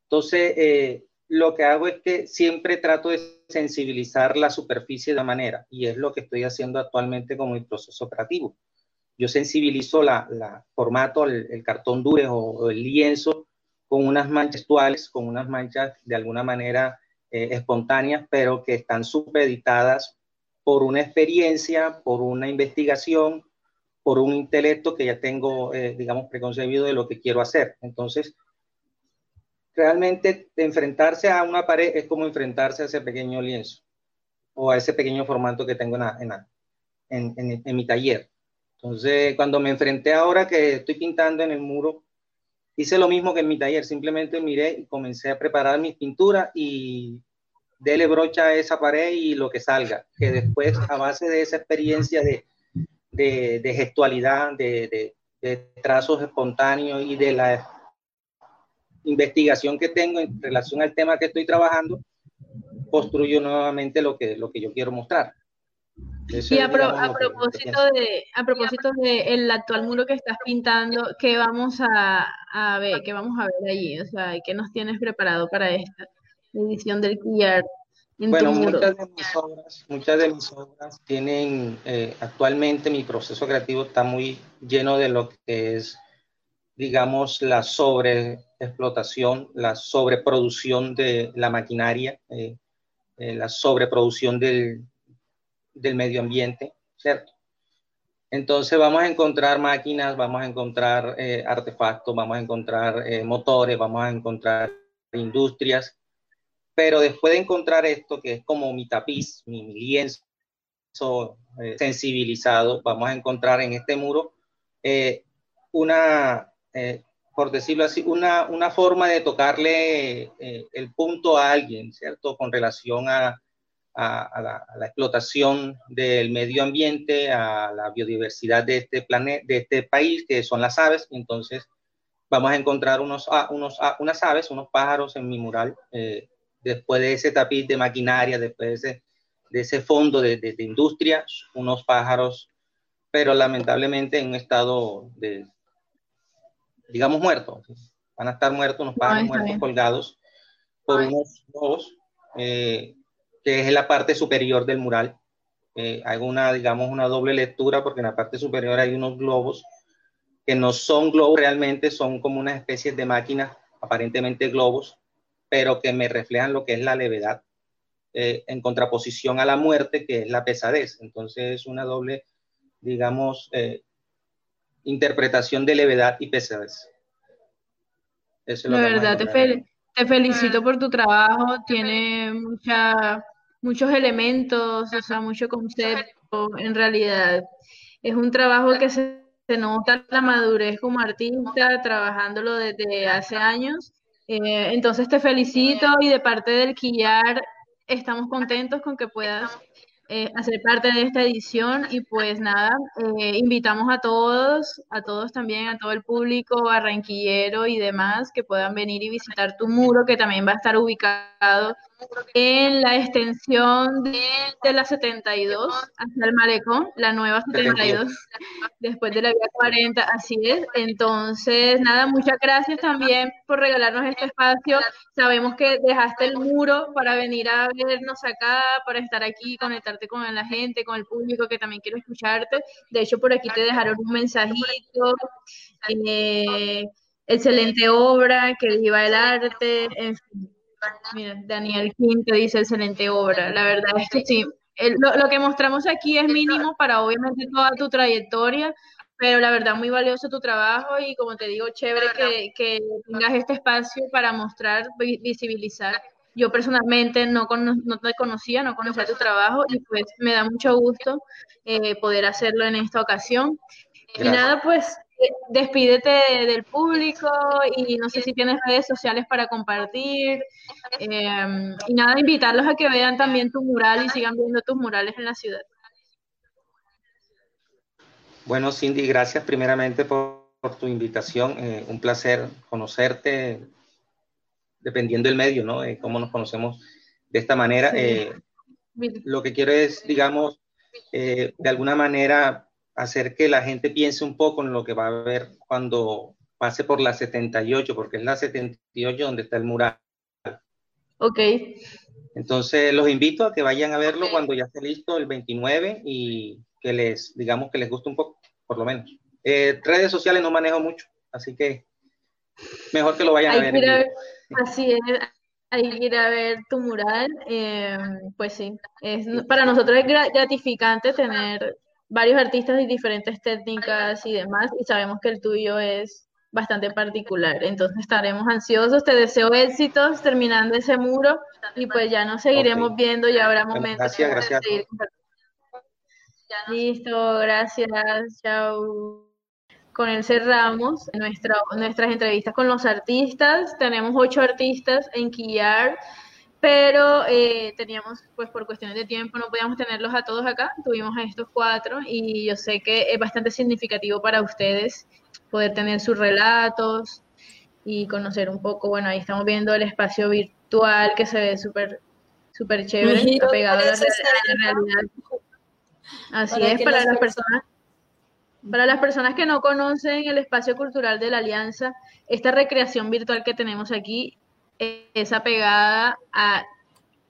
Entonces, eh, lo que hago es que siempre trato de sensibilizar la superficie de la manera, y es lo que estoy haciendo actualmente con mi proceso operativo. Yo sensibilizo la, formato, el, cartón dure o, el lienzo con unas manchas actuales, con unas manchas de alguna manera eh, espontáneas, pero que están supeditadas por una experiencia, por una investigación, por un intelecto que ya tengo, eh, digamos, preconcebido de lo que quiero hacer. Entonces, realmente enfrentarse a una pared es como enfrentarse a ese pequeño lienzo o a ese pequeño formato que tengo en, en, en, mi taller. Entonces, cuando me enfrenté ahora que estoy pintando en el muro, hice lo mismo que en mi taller, simplemente miré y comencé a preparar mis pinturas y dele brocha a esa pared y lo que salga, que después a base de esa experiencia de de, gestualidad, de, trazos espontáneos y de la investigación que tengo en relación al tema que estoy trabajando, construyo nuevamente lo que, lo que yo quiero mostrar. y a, propósito de a propósito de el actual muro que estás pintando, ¿qué vamos a, a, ver? ¿Qué vamos a ver allí? O sea, ¿qué nos tienes preparado para esta edición del QR? Bueno, muchas de, mis obras, muchas de mis obras tienen, eh, actualmente mi proceso creativo está muy lleno de lo que es, digamos, la sobreexplotación, la sobreproducción de la maquinaria, eh, eh, la sobreproducción del, del medio ambiente, ¿cierto? Entonces vamos a encontrar máquinas, vamos a encontrar eh, artefactos, vamos a encontrar eh, motores, vamos a encontrar industrias, pero después de encontrar esto, que es como mi tapiz, mi, lienzo eh, sensibilizado, vamos a encontrar en este muro una, por decirlo así, una, una forma de tocarle el punto a alguien, ¿cierto? Con relación a, a, la, explotación del medio ambiente, a la biodiversidad de este planeta, de este país, que son las aves. Entonces, vamos a encontrar unos, ah, unos, ah, unas aves, unos pájaros en mi mural, eh, después de ese tapiz de maquinaria, después de ese, de ese fondo de, de, industria, unos pájaros, pero lamentablemente en un estado de, digamos, muertos. Van a estar muertos, unos pájaros muertos colgados por unos lobos. Eh, que es la parte superior del mural. Eh, hago una, digamos, una doble lectura porque en la parte superior hay unos globos que no son globos realmente, son como una especie de máquinas, aparentemente globos, pero que me reflejan lo que es la levedad, eh, en contraposición a la muerte, que es la pesadez. Entonces es una doble, digamos, eh, interpretación de levedad y pesadez. Eso es lo verdad, te, te, felicito por tu trabajo, tiene mucha muchos elementos, o sea, mucho concepto, en realidad. Es un trabajo que se, nota la madurez como artista, trabajándolo desde hace años. Eh, entonces te felicito y de parte del Quillar estamos contentos con que puedas eh, hacer parte de esta edición y pues nada, eh, invitamos a todos, a todos también, a todo el público barranquillero y demás que puedan venir y visitar tu muro que también va a estar ubicado en la extensión de, la 72 hacia el malecón, la nueva 72, después de la vía 40, así es. Entonces, nada, muchas gracias también por regalarnos este espacio. Sabemos que dejaste el muro para venir a vernos acá, para estar aquí, conectarte con la gente, con el público que también quiere escucharte. De hecho, por aquí te dejaron un mensajito. Eh, excelente obra, que viva el arte, en fin Mira, Daniel te dice excelente obra. La verdad es que sí. lo, que mostramos aquí es mínimo para obviamente toda tu trayectoria, pero la verdad muy valioso tu trabajo y como te digo, chévere que, que tengas este espacio para mostrar, visibilizar. Yo personalmente no, no te conocía, no conocía tu trabajo y pues me da mucho gusto eh, poder hacerlo en esta ocasión. Y nada, pues despídete del público y no sé si tienes redes sociales para compartir. Em, y nada, invitarlos a que vean también tu mural y sigan viendo tus murales en la ciudad. Bueno, Cindy, gracias primeramente por, tu invitación. Eh, un placer conocerte, dependiendo del medio, ¿no? Eh, cómo nos conocemos de esta manera. Eh, lo que quiero es, digamos, de alguna manera hacer que la gente piense un poco en lo que va a ver cuando pase por la 78, porque es la 78 donde está el mural. Ok. Entonces los invito a que vayan a verlo cuando ya esté listo el 29 y que les, digamos que les guste un poco, por lo menos. Eh, redes sociales no manejo mucho, así que mejor que lo vayan a ver. así es, hay que ir a ver tu mural. Eh, pues sí, es, para nosotros es gratificante tener varios artistas de diferentes técnicas y demás, y sabemos que el tuyo es bastante particular. Entonces estaremos ansiosos, te deseo éxitos terminando ese muro y pues ya nos seguiremos viendo, ya habrá momentos gracias, gracias. Listo, gracias, chao. Con él cerramos nuestra, nuestras entrevistas con los artistas. Tenemos ocho artistas en Quillar pero eh, teníamos, pues por cuestiones de tiempo, no podíamos tenerlos a todos acá, tuvimos a estos cuatro y yo sé que es bastante significativo para ustedes poder tener sus relatos y conocer un poco, bueno, ahí estamos viendo el espacio virtual que se ve súper súper chévere, pegado a la, realidad. Así es, para las personas para las personas que no conocen el espacio cultural de la Alianza, esta recreación virtual que tenemos aquí es apegada a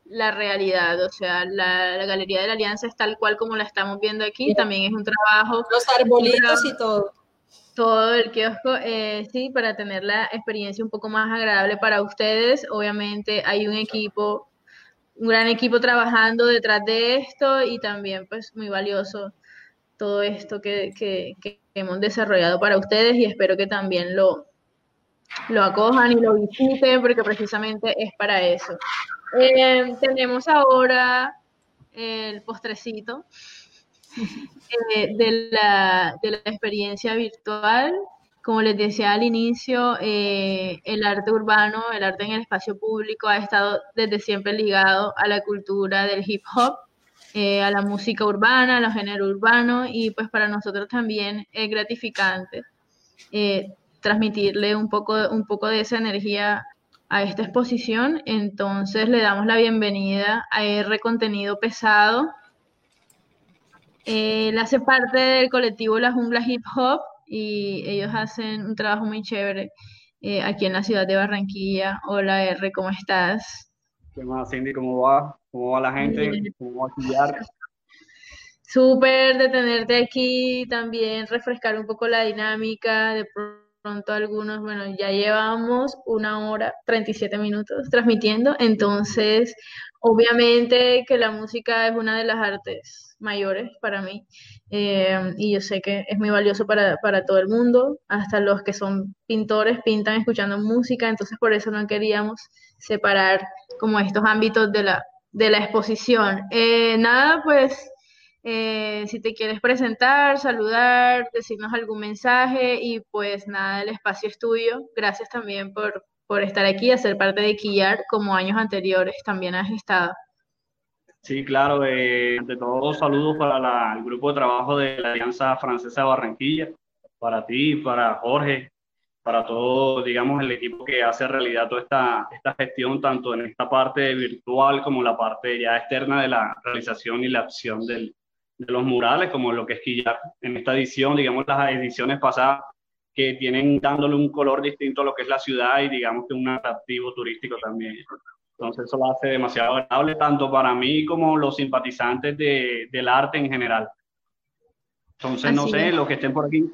la realidad, o sea, la, Galería de la Alianza es tal cual como la estamos viendo aquí, también es un trabajo. Los arbolitos y todo. Todo el kiosco, eh, sí, para tener la experiencia un poco más agradable para ustedes. Obviamente hay un equipo, un gran equipo trabajando detrás de esto y también pues muy valioso todo esto que, hemos desarrollado para ustedes y espero que también lo, lo acojan y lo visiten porque precisamente es para eso. Eh, tenemos ahora el postrecito eh, de, la, de, la, experiencia virtual. Como les decía al inicio, eh, el arte urbano, el arte en el espacio público ha estado desde siempre ligado a la cultura del hip hop, a la música urbana, a los géneros urbanos y pues para nosotros también es gratificante transmitirle un poco, un poco de esa energía a esta exposición. Entonces le damos la bienvenida a R Contenido Pesado. Él hace parte del colectivo La Jungla Hip Hop y ellos hacen un trabajo muy chévere eh, aquí en la ciudad de Barranquilla. Hola R, ¿cómo estás? ¿Qué más, Cindy? ¿Cómo va? ¿Cómo va la gente? ¿Cómo va a Súper de tenerte aquí, también refrescar un poco la dinámica, de pronto algunos, bueno, ya llevamos una hora, 37 minutos transmitiendo, entonces obviamente que la música es una de las artes mayores para mí eh, y yo sé que es muy valioso para, para, todo el mundo, hasta los que son pintores pintan escuchando música, entonces por eso no queríamos separar como estos ámbitos de la, de la exposición. Eh, nada, pues eh, si te quieres presentar, saludar, decirnos algún mensaje y pues nada, el espacio es tuyo. Gracias también por, por estar aquí, a ser parte de Quillar como años anteriores también has estado. Sí, claro. Eh, ante todo, saludos para el grupo de trabajo de la Alianza Francesa de Barranquilla, para ti, para Jorge, para todo, digamos, el equipo que hace realidad toda esta, esta gestión, tanto en esta parte virtual como la parte ya externa de la realización y la acción del, de los murales, como lo que es Quillar. En esta edición, digamos, las ediciones pasadas, que tienen dándole un color distinto a lo que es la ciudad y digamos que un atractivo turístico también. Entonces eso lo hace demasiado agradable tanto para mí como los simpatizantes de, del arte en general. Entonces, no sé, los que estén por aquí,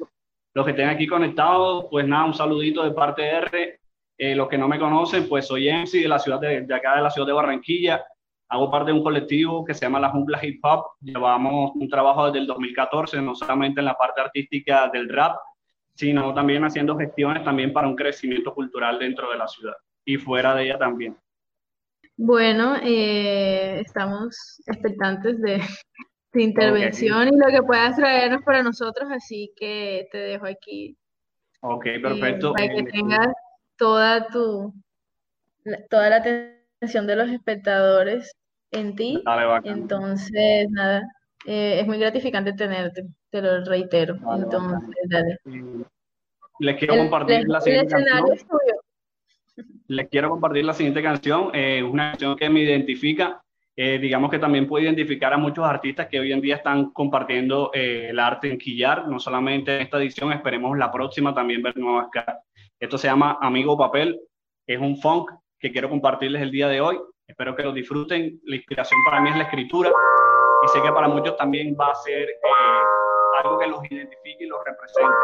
los que estén aquí conectados, pues nada, un saludito de parte de R. Eh, los que no me conocen, pues soy MC de la ciudad de, de acá de la ciudad de Barranquilla hago parte de un colectivo que se llama La Jungla Hip Hop. Llevamos un trabajo desde el 2014, no solamente en la parte artística del rap, sino también haciendo gestiones también para un crecimiento cultural dentro de la ciudad y fuera de ella también. Bueno, eh, estamos expectantes de tu intervención y lo que puedas traernos para nosotros, así que te dejo aquí. Ok, perfecto. para que eh, tengas toda tu, toda la atención de los espectadores en ti. Entonces, nada, eh, es muy gratificante tenerte, te lo reitero. Entonces, dale. Les quiero compartir la siguiente canción. Les quiero compartir la siguiente canción, eh, una canción que me identifica. Eh, digamos que también puede identificar a muchos artistas que hoy en día están compartiendo el arte en Quillar, no solamente en esta edición, esperemos la próxima también ver nuevas caras. Esto se llama Amigo Papel, es un funk que quiero compartirles el día de hoy. Espero que lo disfruten. La inspiración para mí es la escritura y sé que para muchos también va a ser eh, algo que los identifique y los represente.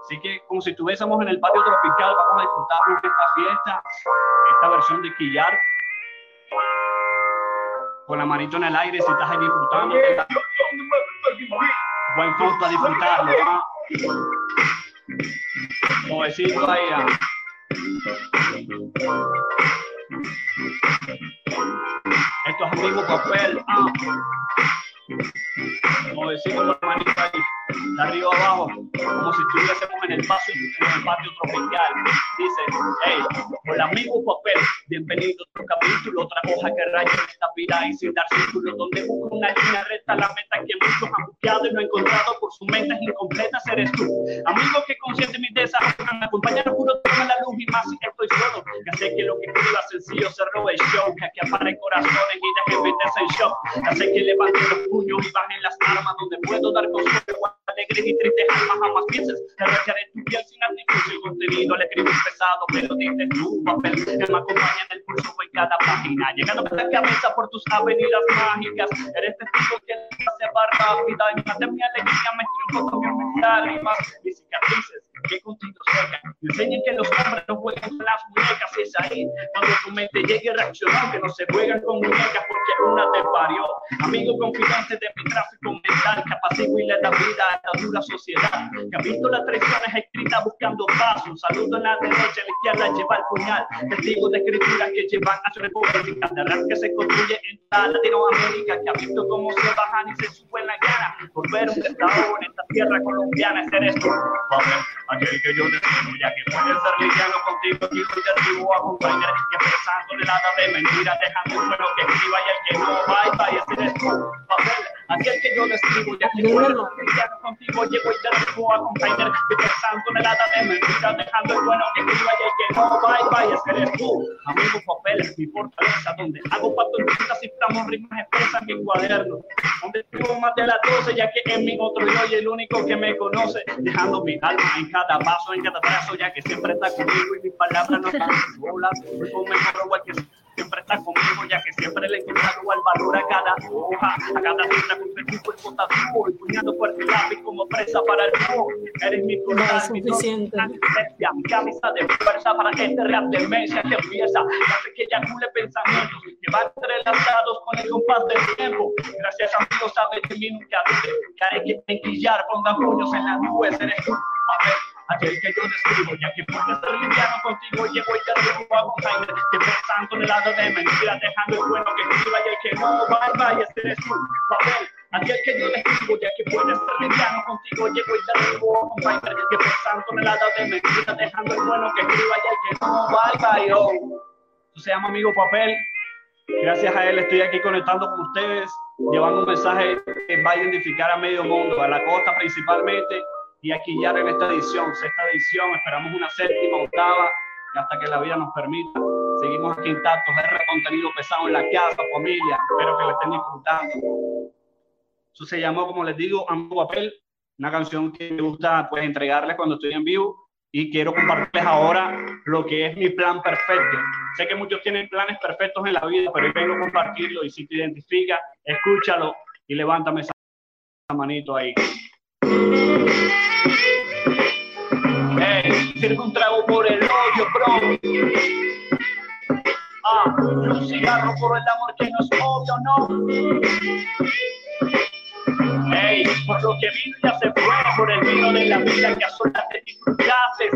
Así que como si estuviésemos en el patio tropical, vamos a disfrutar de esta fiesta, esta versión de Quillar, con la manito en el aire, si estás ahí disfrutando. Buen fruto a disfrutarlo. ¿no? Nuevecito ahí. Esto es amigo papel. Ah. Como decimos los de arriba abajo, como si estuviésemos en el, patio, en el patio tropical. Dice, hey, hola amigo papel, bienvenido a otro capítulo, otra hoja que raya esta vida y sin dar círculo, donde busco una línea recta, la meta que muchos han buscado y no encontrado por sus mentes incompleta eres tú. Amigo que consciente mi desafío, me acompaña juro, toma la luz y más si estoy solo, que sé que lo que escriba sencillo se roba el show, que aquí aparen corazones y dejen meterse en shock, que sé que levante los puños y bajen las armas, donde puedo dar consuelo alegres y tristes almas, jamás pienses. Que rayaré tu piel sin artificio el contenido, al escribir pesado, pero dices tu papel, que me acompaña en el pulso en cada página, llegando a la cabeza por tus avenidas mágicas, eres testigo que hace barra rápida, y más de mi alegría me triunfo con mis lágrimas y cicatrices cerca. Me enseñen que los hombres no juegan las muñecas es ahí cuando tu mente llegue a reaccionar que no se juegan con muñecas porque una te parió. Amigo confidente de mi tráfico mental, apacigua y le da vida a esta dura sociedad. Que ha visto las traiciones escritas buscando pasos. Saludo en la derecha, la izquierda lleva el puñal. Testigos de escrituras que llevan a su república. De rap que se construye en toda Latinoamérica. Que ha visto cómo se bajan y se suben la gana. Por ver un estado en esta tierra colombiana. Ser esto, aquel que yo decido, ya que puede ser liviano contigo, y te derribo a acompañar. Que pensando en el hada de mentira, dejando el lo que escriba y el que no va y va y ese eres tú, papel. Aquel que yo describo, ya que liviano contigo, llego y te derribo a acompañar. Que pensando en el hada de mentira, dejando el bueno que escriba y el que no va y va y ese eres tú, amigo papel, mi fortaleza, donde hago pacto en tintas y tramo rimas expresas mi cuaderno, donde escribo más de las 12, ya que en mi otro yo y el único que me conoce, dejando mi alma en cada paso, en cada trazo, ya que siempre está conmigo y mis palabras no están solas. Hoy me igual que siempre está conmigo, ya que siempre le encuentro igual valor a cada hoja, a cada letra con el cuerpo tatuado y puñando fuerte el lápiz como presa para el fuego. Eres mi es suficiente. mi camisa de fuerza para este rap de que empieza, hace que eyacule pensamientos que van entrelazados con el compás del tiempo. Gracias a Dios sabes que mi nunca que haré que enquillar, pongan puños en las nubes, eres tú, aquel que yo describo, ya que puede ser liviano contigo, llego y te arribo a container, que pensando en el lado de mentira, dejando el bueno que escriba y el que no va, y este eres tú, papel, aquel que yo describo, ya que puede ser liviano contigo, llego y te arribo a container, que pensando en el lado de mentira, dejando el bueno que escriba y el que no va, va, y oh. Eso se llama amigo papel. Gracias a él estoy aquí conectando con ustedes, llevando un mensaje que va a identificar a medio mundo, a la costa principalmente, y aquí ya en esta edición, sexta edición, esperamos una séptima, octava, y hasta que la vida nos permita. Seguimos aquí intactos, es contenido pesado en la casa, familia, espero que lo estén disfrutando. Eso se llamó, como les digo, Amigo Papel, una canción que me gusta pues entregarles cuando estoy en vivo y quiero compartirles ahora lo que es mi plan perfecto. Sé que muchos tienen planes perfectos en la vida, pero yo vengo a compartirlo y si te identifica, escúchalo y levántame esa manito ahí. Hey, sirve un trago por el odio, bro. Ah, un cigarro por el amor que no es obvio, no. Por lo que vino ya se fue, por el vino de la vida que a solas te disfrutaste.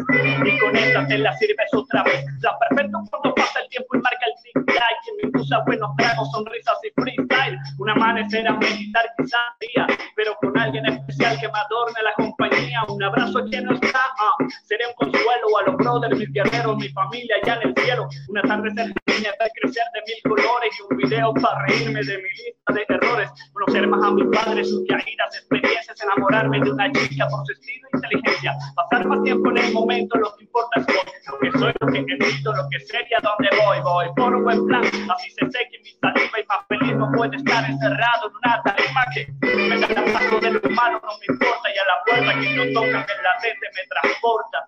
Y con esta te la sirves otra vez. La perfecto cuando pasa el tiempo y marca el tic-tac. Que me usa buenos tragos, sonrisas y freestyle. Un amanecer a meditar quizás día, pero con alguien especial que me adorne la compañía. Un abrazo que no está, ah, seré un consuelo a los brothers, mis guerreros, mi familia allá en el cielo. Una tarde niña, ver crecer de mil colores y un video para reírme de mi lista de errores. Conocer más a mi padre, sus caídas, experiencias, enamorarme de una chica por su estilo e inteligencia. Pasar más tiempo en el momento, lo que importa es. Lo que soy, lo que necesito, lo que sería, dónde voy, voy. Por un buen plan, así se sé que mi saliva y más feliz no puede estar encerrado en una tarima que me da paso de lo humano, no me importa. Y a la puerta que no toca en la mente me transporta.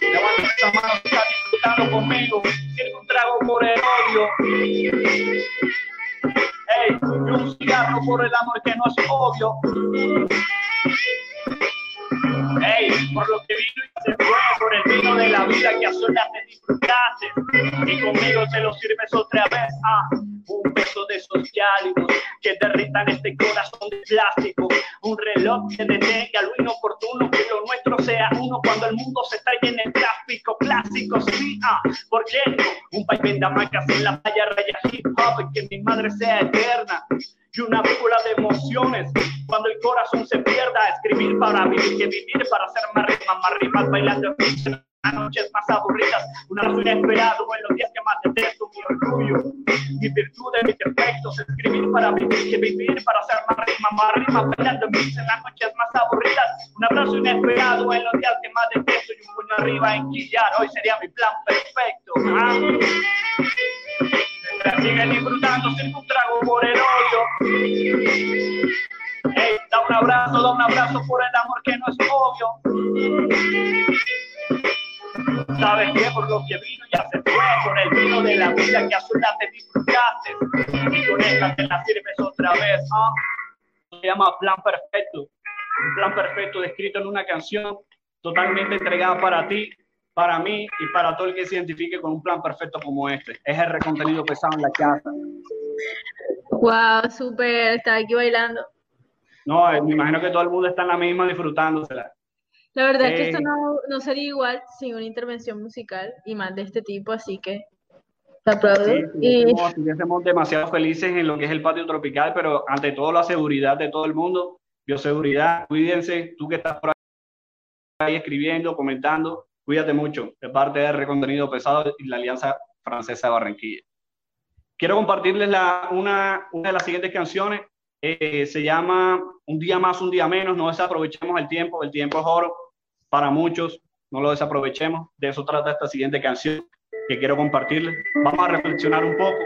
Levanta esa mano, está disfrutando conmigo. Sirve un trago por el odio. Hey, un cigarro por el amor que no es obvio. Hey, por lo que vino y se fue, por el vino de la vida que a solas te disfrutaste. Y conmigo te lo sirves otra vez. Ah, un beso de esos cálidos que derritan este corazón de plástico. Un reloj que detenga lo inoportuno, que lo nuestro sea uno cuando el mundo se está en el tráfico. Clásicos, sí, ah, por no? un país venda macas en la playa, raya hip hop y que mi madre sea eterna y una brújula de emociones. Cuando el corazón se pierda, escribir para vivir, que vivir para hacer más rima, más rimas, bailando en noches más aburridas, una razón esperado en días que más detesto, mi orgullo, mi virtud, mis defectos, escribir para vivir, que vivir para hacer más rima, más rimas, bailando en las noches más aburridas, un abrazo inesperado en los días que más detesto y un puño arriba en quillar, hoy sería mi plan perfecto. ¿ah? siguen disfrutando sin un trago por el odio. da un abrazo, da un abrazo por el amor que no es obvio. ¿Sabes qué? Por lo que vino ya se fue, por el vino de la vida que a su te disfrutaste. Y con esta te la sirves otra vez. ¿ah? Se llama Plan Perfecto. Un plan perfecto descrito en una canción totalmente entregada para ti para mí y para todo el que se identifique con un plan perfecto como este. Es el contenido pesado en la casa. Wow, súper, está aquí bailando. no, me imagino que todo el mundo está en la misma disfrutándosela. La verdad es que esto no, no, sería igual sin una intervención musical y más de este tipo, así que te aplaudo. y... Estamos demasiado felices en lo que es el patio tropical, pero ante todo la seguridad de todo el mundo, bioseguridad, cuídense, tú que estás por ahí escribiendo, comentando, cuídate mucho, de parte de R Contenido Pesado y la Alianza Francesa de Barranquilla. Quiero compartirles la, una, una de las siguientes canciones, eh, se llama Un día más, un día menos, no desaprovechemos el tiempo, el tiempo es oro para muchos, no lo desaprovechemos, de eso trata esta siguiente canción que quiero compartirles. Vamos a reflexionar un poco,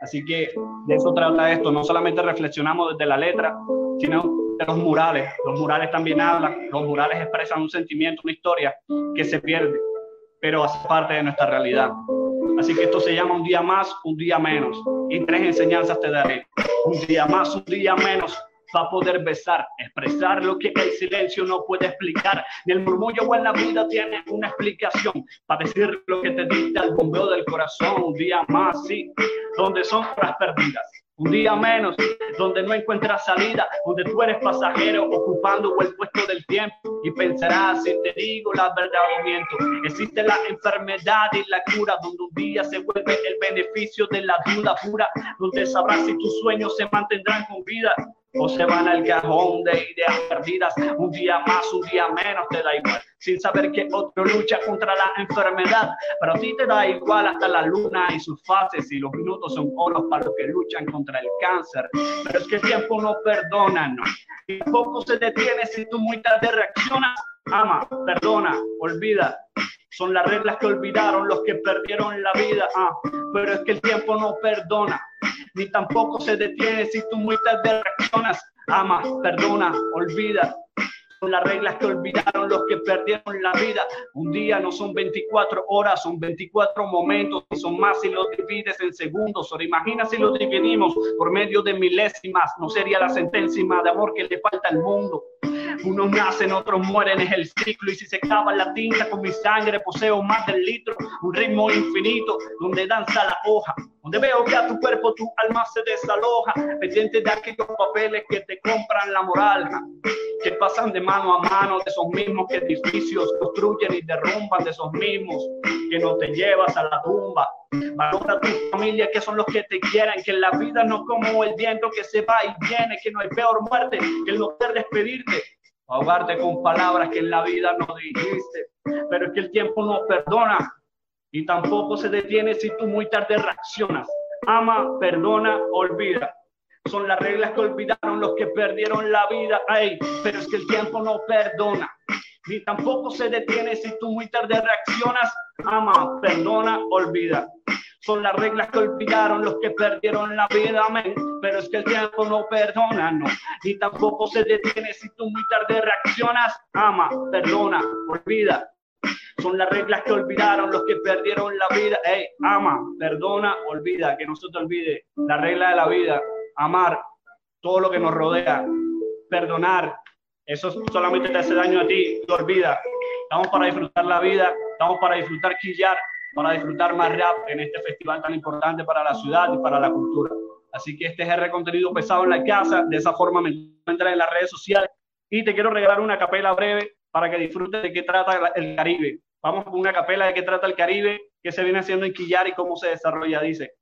así que de eso trata esto, no solamente reflexionamos desde la letra, sino de los murales. Los murales también hablan, los murales expresan un sentimiento, una historia que se pierde, pero hace parte de nuestra realidad. Así que esto se llama un día más, un día menos. Y tres enseñanzas te daré. Un día más, un día menos va a poder besar, expresar lo que el silencio no puede explicar. Ni el murmullo o en la vida tiene una explicación para decir lo que te dicta el bombeo del corazón. Un día más, sí, donde son horas perdidas un día menos, donde no encuentras salida, donde tú eres pasajero ocupando el puesto del tiempo y pensarás si te digo la verdad o miento. Existe la enfermedad y la cura, donde un día se vuelve el beneficio de la duda pura, donde sabrás si tus sueños se mantendrán con vida o se van al cajón de ideas perdidas. Un día más, un día menos, te da igual. Sin saber que otro lucha contra la enfermedad. Pero a ti te da igual hasta la luna y sus fases. Y los minutos son oros para los que luchan contra el cáncer. Pero es que el tiempo no perdona, no. Y poco se detiene si tú muy tarde reaccionas. Ama, perdona, olvida. Son las reglas que olvidaron los que perdieron la vida. Ah, pero es que el tiempo no perdona ni tampoco se detiene si tú muy tarde reaccionas. Ama, perdona, olvida. Son las reglas que olvidaron los que perdieron la vida. Un día no son 24 horas, son 24 momentos y son más si lo divides en segundos. Ahora imagina si lo dividimos por medio de milésimas, no sería la sentencia de amor que le falta al mundo. Unos nacen, otros mueren, es el ciclo. Y si se acaba la tinta con mi sangre, poseo más del litro. Un ritmo infinito donde danza la hoja. Donde veo que a tu cuerpo tu alma se desaloja. Pendiente de aquellos papeles que te compran la moral. Que pasan de mano a mano de esos mismos que edificios construyen y derrumban. De esos mismos que no te llevas a la tumba. Valora a tu familia, que son los que te quieren, que la vida no como el viento que se va y viene, que no hay peor muerte que el no poder despedirte, ahogarte con palabras que en la vida no dijiste. Pero es que el tiempo no perdona y tampoco se detiene si tú muy tarde reaccionas. Ama, perdona, olvida. Son las reglas que olvidaron los que perdieron la vida. Ay, pero es que el tiempo no perdona. Ni tampoco se detiene si tú muy tarde reaccionas. Ama, perdona, olvida. Son las reglas que olvidaron los que perdieron la vida, amén. Pero es que el tiempo no perdona, no. Ni tampoco se detiene si tú muy tarde reaccionas. Ama, perdona, olvida. Son las reglas que olvidaron los que perdieron la vida. Ey, ama, perdona, olvida, que no se te olvide la regla de la vida. Amar todo lo que nos rodea. Perdonar. Eso solamente te hace daño a ti. Te olvida. Estamos para disfrutar la vida. Estamos para disfrutar quillar para disfrutar más rap en este festival tan importante para la ciudad y para la cultura. Así que este es el contenido pesado en la casa. De esa forma me encuentras en las redes sociales. Y te quiero regalar una capela breve para que disfrutes de qué trata el Caribe. Vamos con una capela de qué trata el Caribe, qué se viene haciendo en Quillar y cómo se desarrolla. Dice,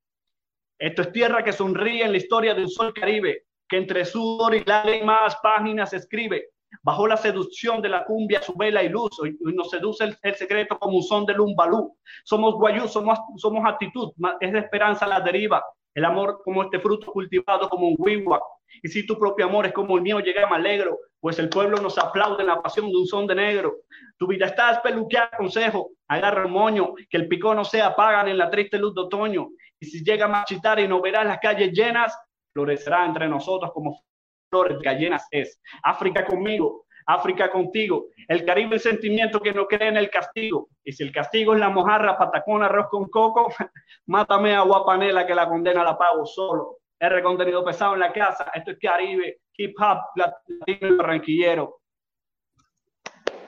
esto es tierra que sonríe en la historia del sol Caribe, que entre sudor y lágrimas páginas escribe bajo la seducción de la cumbia, su vela y luz, nos seduce el, secreto como un son del umbalú. Somos guayú, somos, somos actitud, es de esperanza la deriva, el amor como este fruto cultivado como un wiwa. Y si tu propio amor es como el mío, llega más alegro, pues el pueblo nos aplaude en la pasión de un son de negro. Tu vida está espeluqueada, consejo, agarra el moño, que el pico no se apagan en la triste luz de otoño. Y si llega a marchitar y no verás las calles llenas, florecerá entre nosotros como flores gallenas es. África conmigo, África contigo. El Caribe el sentimiento que no cree en el castigo. Y si el castigo es la mojarra, patacón, arroz con coco, mátame a guapanela que la condena la pago solo. R contenido pesado en la casa. Esto es Caribe, hip hop, latino y barranquillero.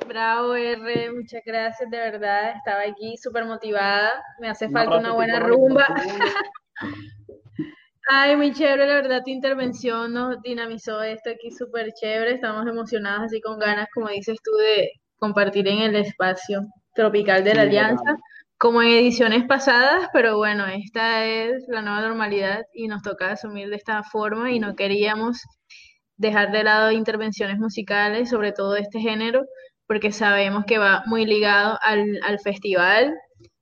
Bravo, R, muchas gracias, de verdad. Estaba aquí súper motivada. Me hace falta una buena rumba. Ay, muy chévere, la verdad, tu intervención nos dinamizó esto aquí súper chévere. Estamos emocionados, así con ganas, como dices tú, de compartir en el espacio tropical de la Alianza, como en ediciones pasadas, pero bueno, esta es la nueva normalidad y nos toca asumir de esta forma y no queríamos dejar de lado intervenciones musicales, sobre todo de este género, porque sabemos que va muy ligado al, al festival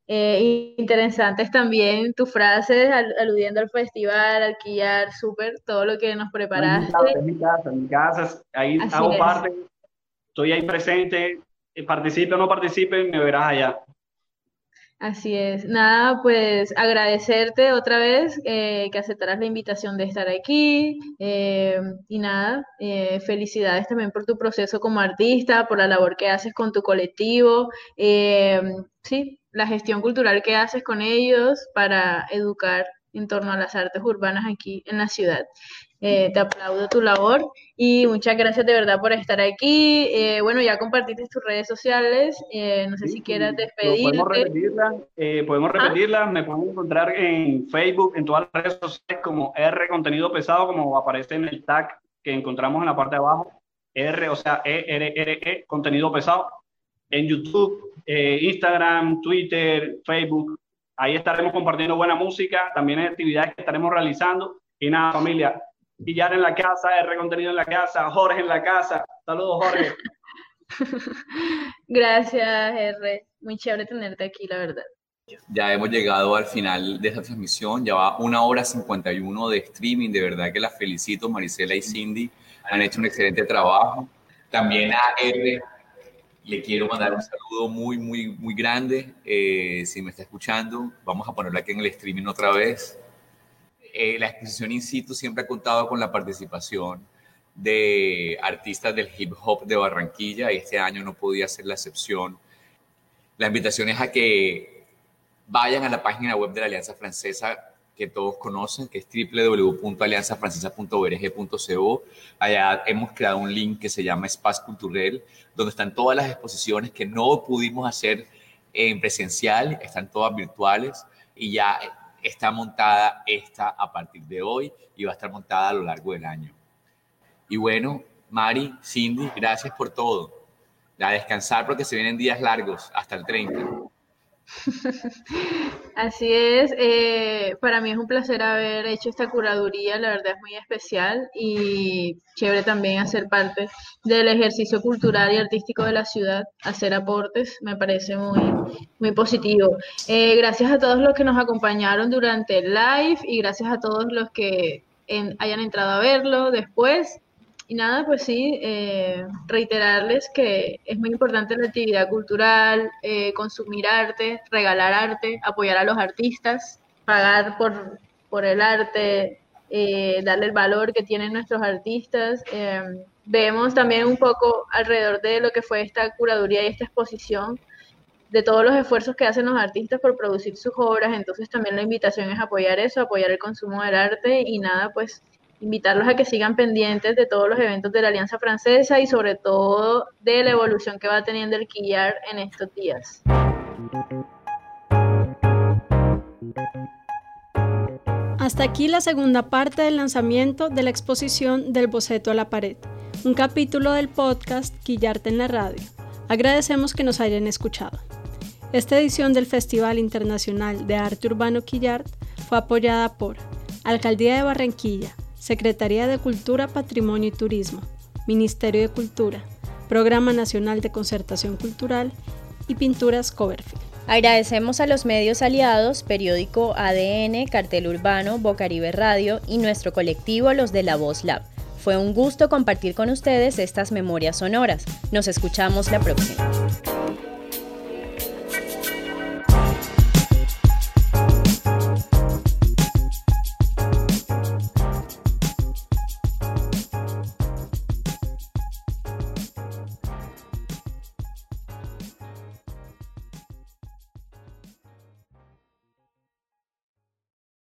eh, interesantes también tus frases aludiendo al festival, al súper, todo lo que nos preparaste. En mi casa, en mi casa, ahí hago parte, estoy ahí presente, eh, participe o no participe, me verás allá. Así es. Nada, pues agradecerte otra vez eh, que aceptaras la invitación de estar aquí eh, y nada, eh, felicidades también por tu proceso como artista, por la labor que haces con tu colectivo, sí, la gestión cultural que haces con ellos para educar en torno a las artes urbanas aquí en la ciudad. Eh, te aplaudo tu labor y muchas gracias de verdad por estar aquí. Eh, bueno, ya compartiste tus redes sociales. Eh, no sé si quieras despedirte. Podemos repetirlas. podemos ah. repetirlas. Me pueden encontrar en Facebook, en todas las redes sociales como R Contenido Pesado, como aparece en el tag que encontramos en la parte de abajo. R, o sea, E, R, R, E, Contenido Pesado. En YouTube, Instagram, Twitter, Facebook. Ahí estaremos compartiendo buena música, también actividades que estaremos realizando. Y nada, familia, Villar en la casa, R contenido en la casa, Jorge en la casa. Saludos, Jorge. Gracias, R. Muy chévere tenerte aquí, la verdad. Ya hemos llegado al final de esta transmisión, ya va una hora 51 de streaming, de verdad que las felicito, Marisela y Cindy, han hecho un excelente trabajo. También a R le quiero mandar un saludo muy, muy, muy grande, eh, si me está escuchando, vamos a ponerlo aquí en el streaming otra vez. Eh, la exposición in situ siempre ha contado con la participación de artistas del hip hop de Barranquilla y este año no podía ser la excepción. La invitación es a que vayan a la página web de la Alianza Francesa que todos conocen, que es www.alianzafrancesa.org.co. Allá hemos creado un link que se llama Espace Culturel, donde están todas las exposiciones que no pudimos hacer en presencial, están todas virtuales y ya está montada esta a partir de hoy y va a estar montada a lo largo del año. Y bueno, Mari, Cindy, gracias por todo. A descansar porque se vienen días largos hasta el 30. Así es, eh, para mí es un placer haber hecho esta curaduría, la verdad es muy especial y chévere también hacer parte del ejercicio cultural y artístico de la ciudad, hacer aportes, me parece muy, muy positivo. Eh, gracias a todos los que nos acompañaron durante el live y gracias a todos los que hayan entrado a verlo después. Y nada, pues sí, eh, reiterarles que es muy importante la actividad cultural, eh, consumir arte, regalar arte, apoyar a los artistas, pagar por, por el arte, eh, darle el valor que tienen nuestros artistas. vemos también un poco alrededor de lo que fue esta curaduría y esta exposición, de todos los esfuerzos que hacen los artistas por producir sus obras, entonces también la invitación es apoyar eso, apoyar el consumo del arte y nada, pues invitarlos a que sigan pendientes de todos los eventos de la Alianza Francesa y sobre todo de la evolución que va teniendo el quillar en estos días. Hasta aquí la segunda parte del lanzamiento de la exposición del boceto a la pared, un capítulo del podcast Quillarte en la radio. Agradecemos que nos hayan escuchado. Esta edición del Festival Internacional de Arte Urbano Quillart fue apoyada por Alcaldía de Barranquilla, Secretaría de Cultura, Patrimonio y Turismo, Ministerio de Cultura, Programa Nacional de Concertación Cultural y Pinturas Coverfield. Agradecemos a los medios aliados, periódico ADN, Cartel Urbano, Bocaribe Radio y nuestro colectivo Los de la Voz Lab. Fue un gusto compartir con ustedes estas memorias sonoras. Nos escuchamos la próxima.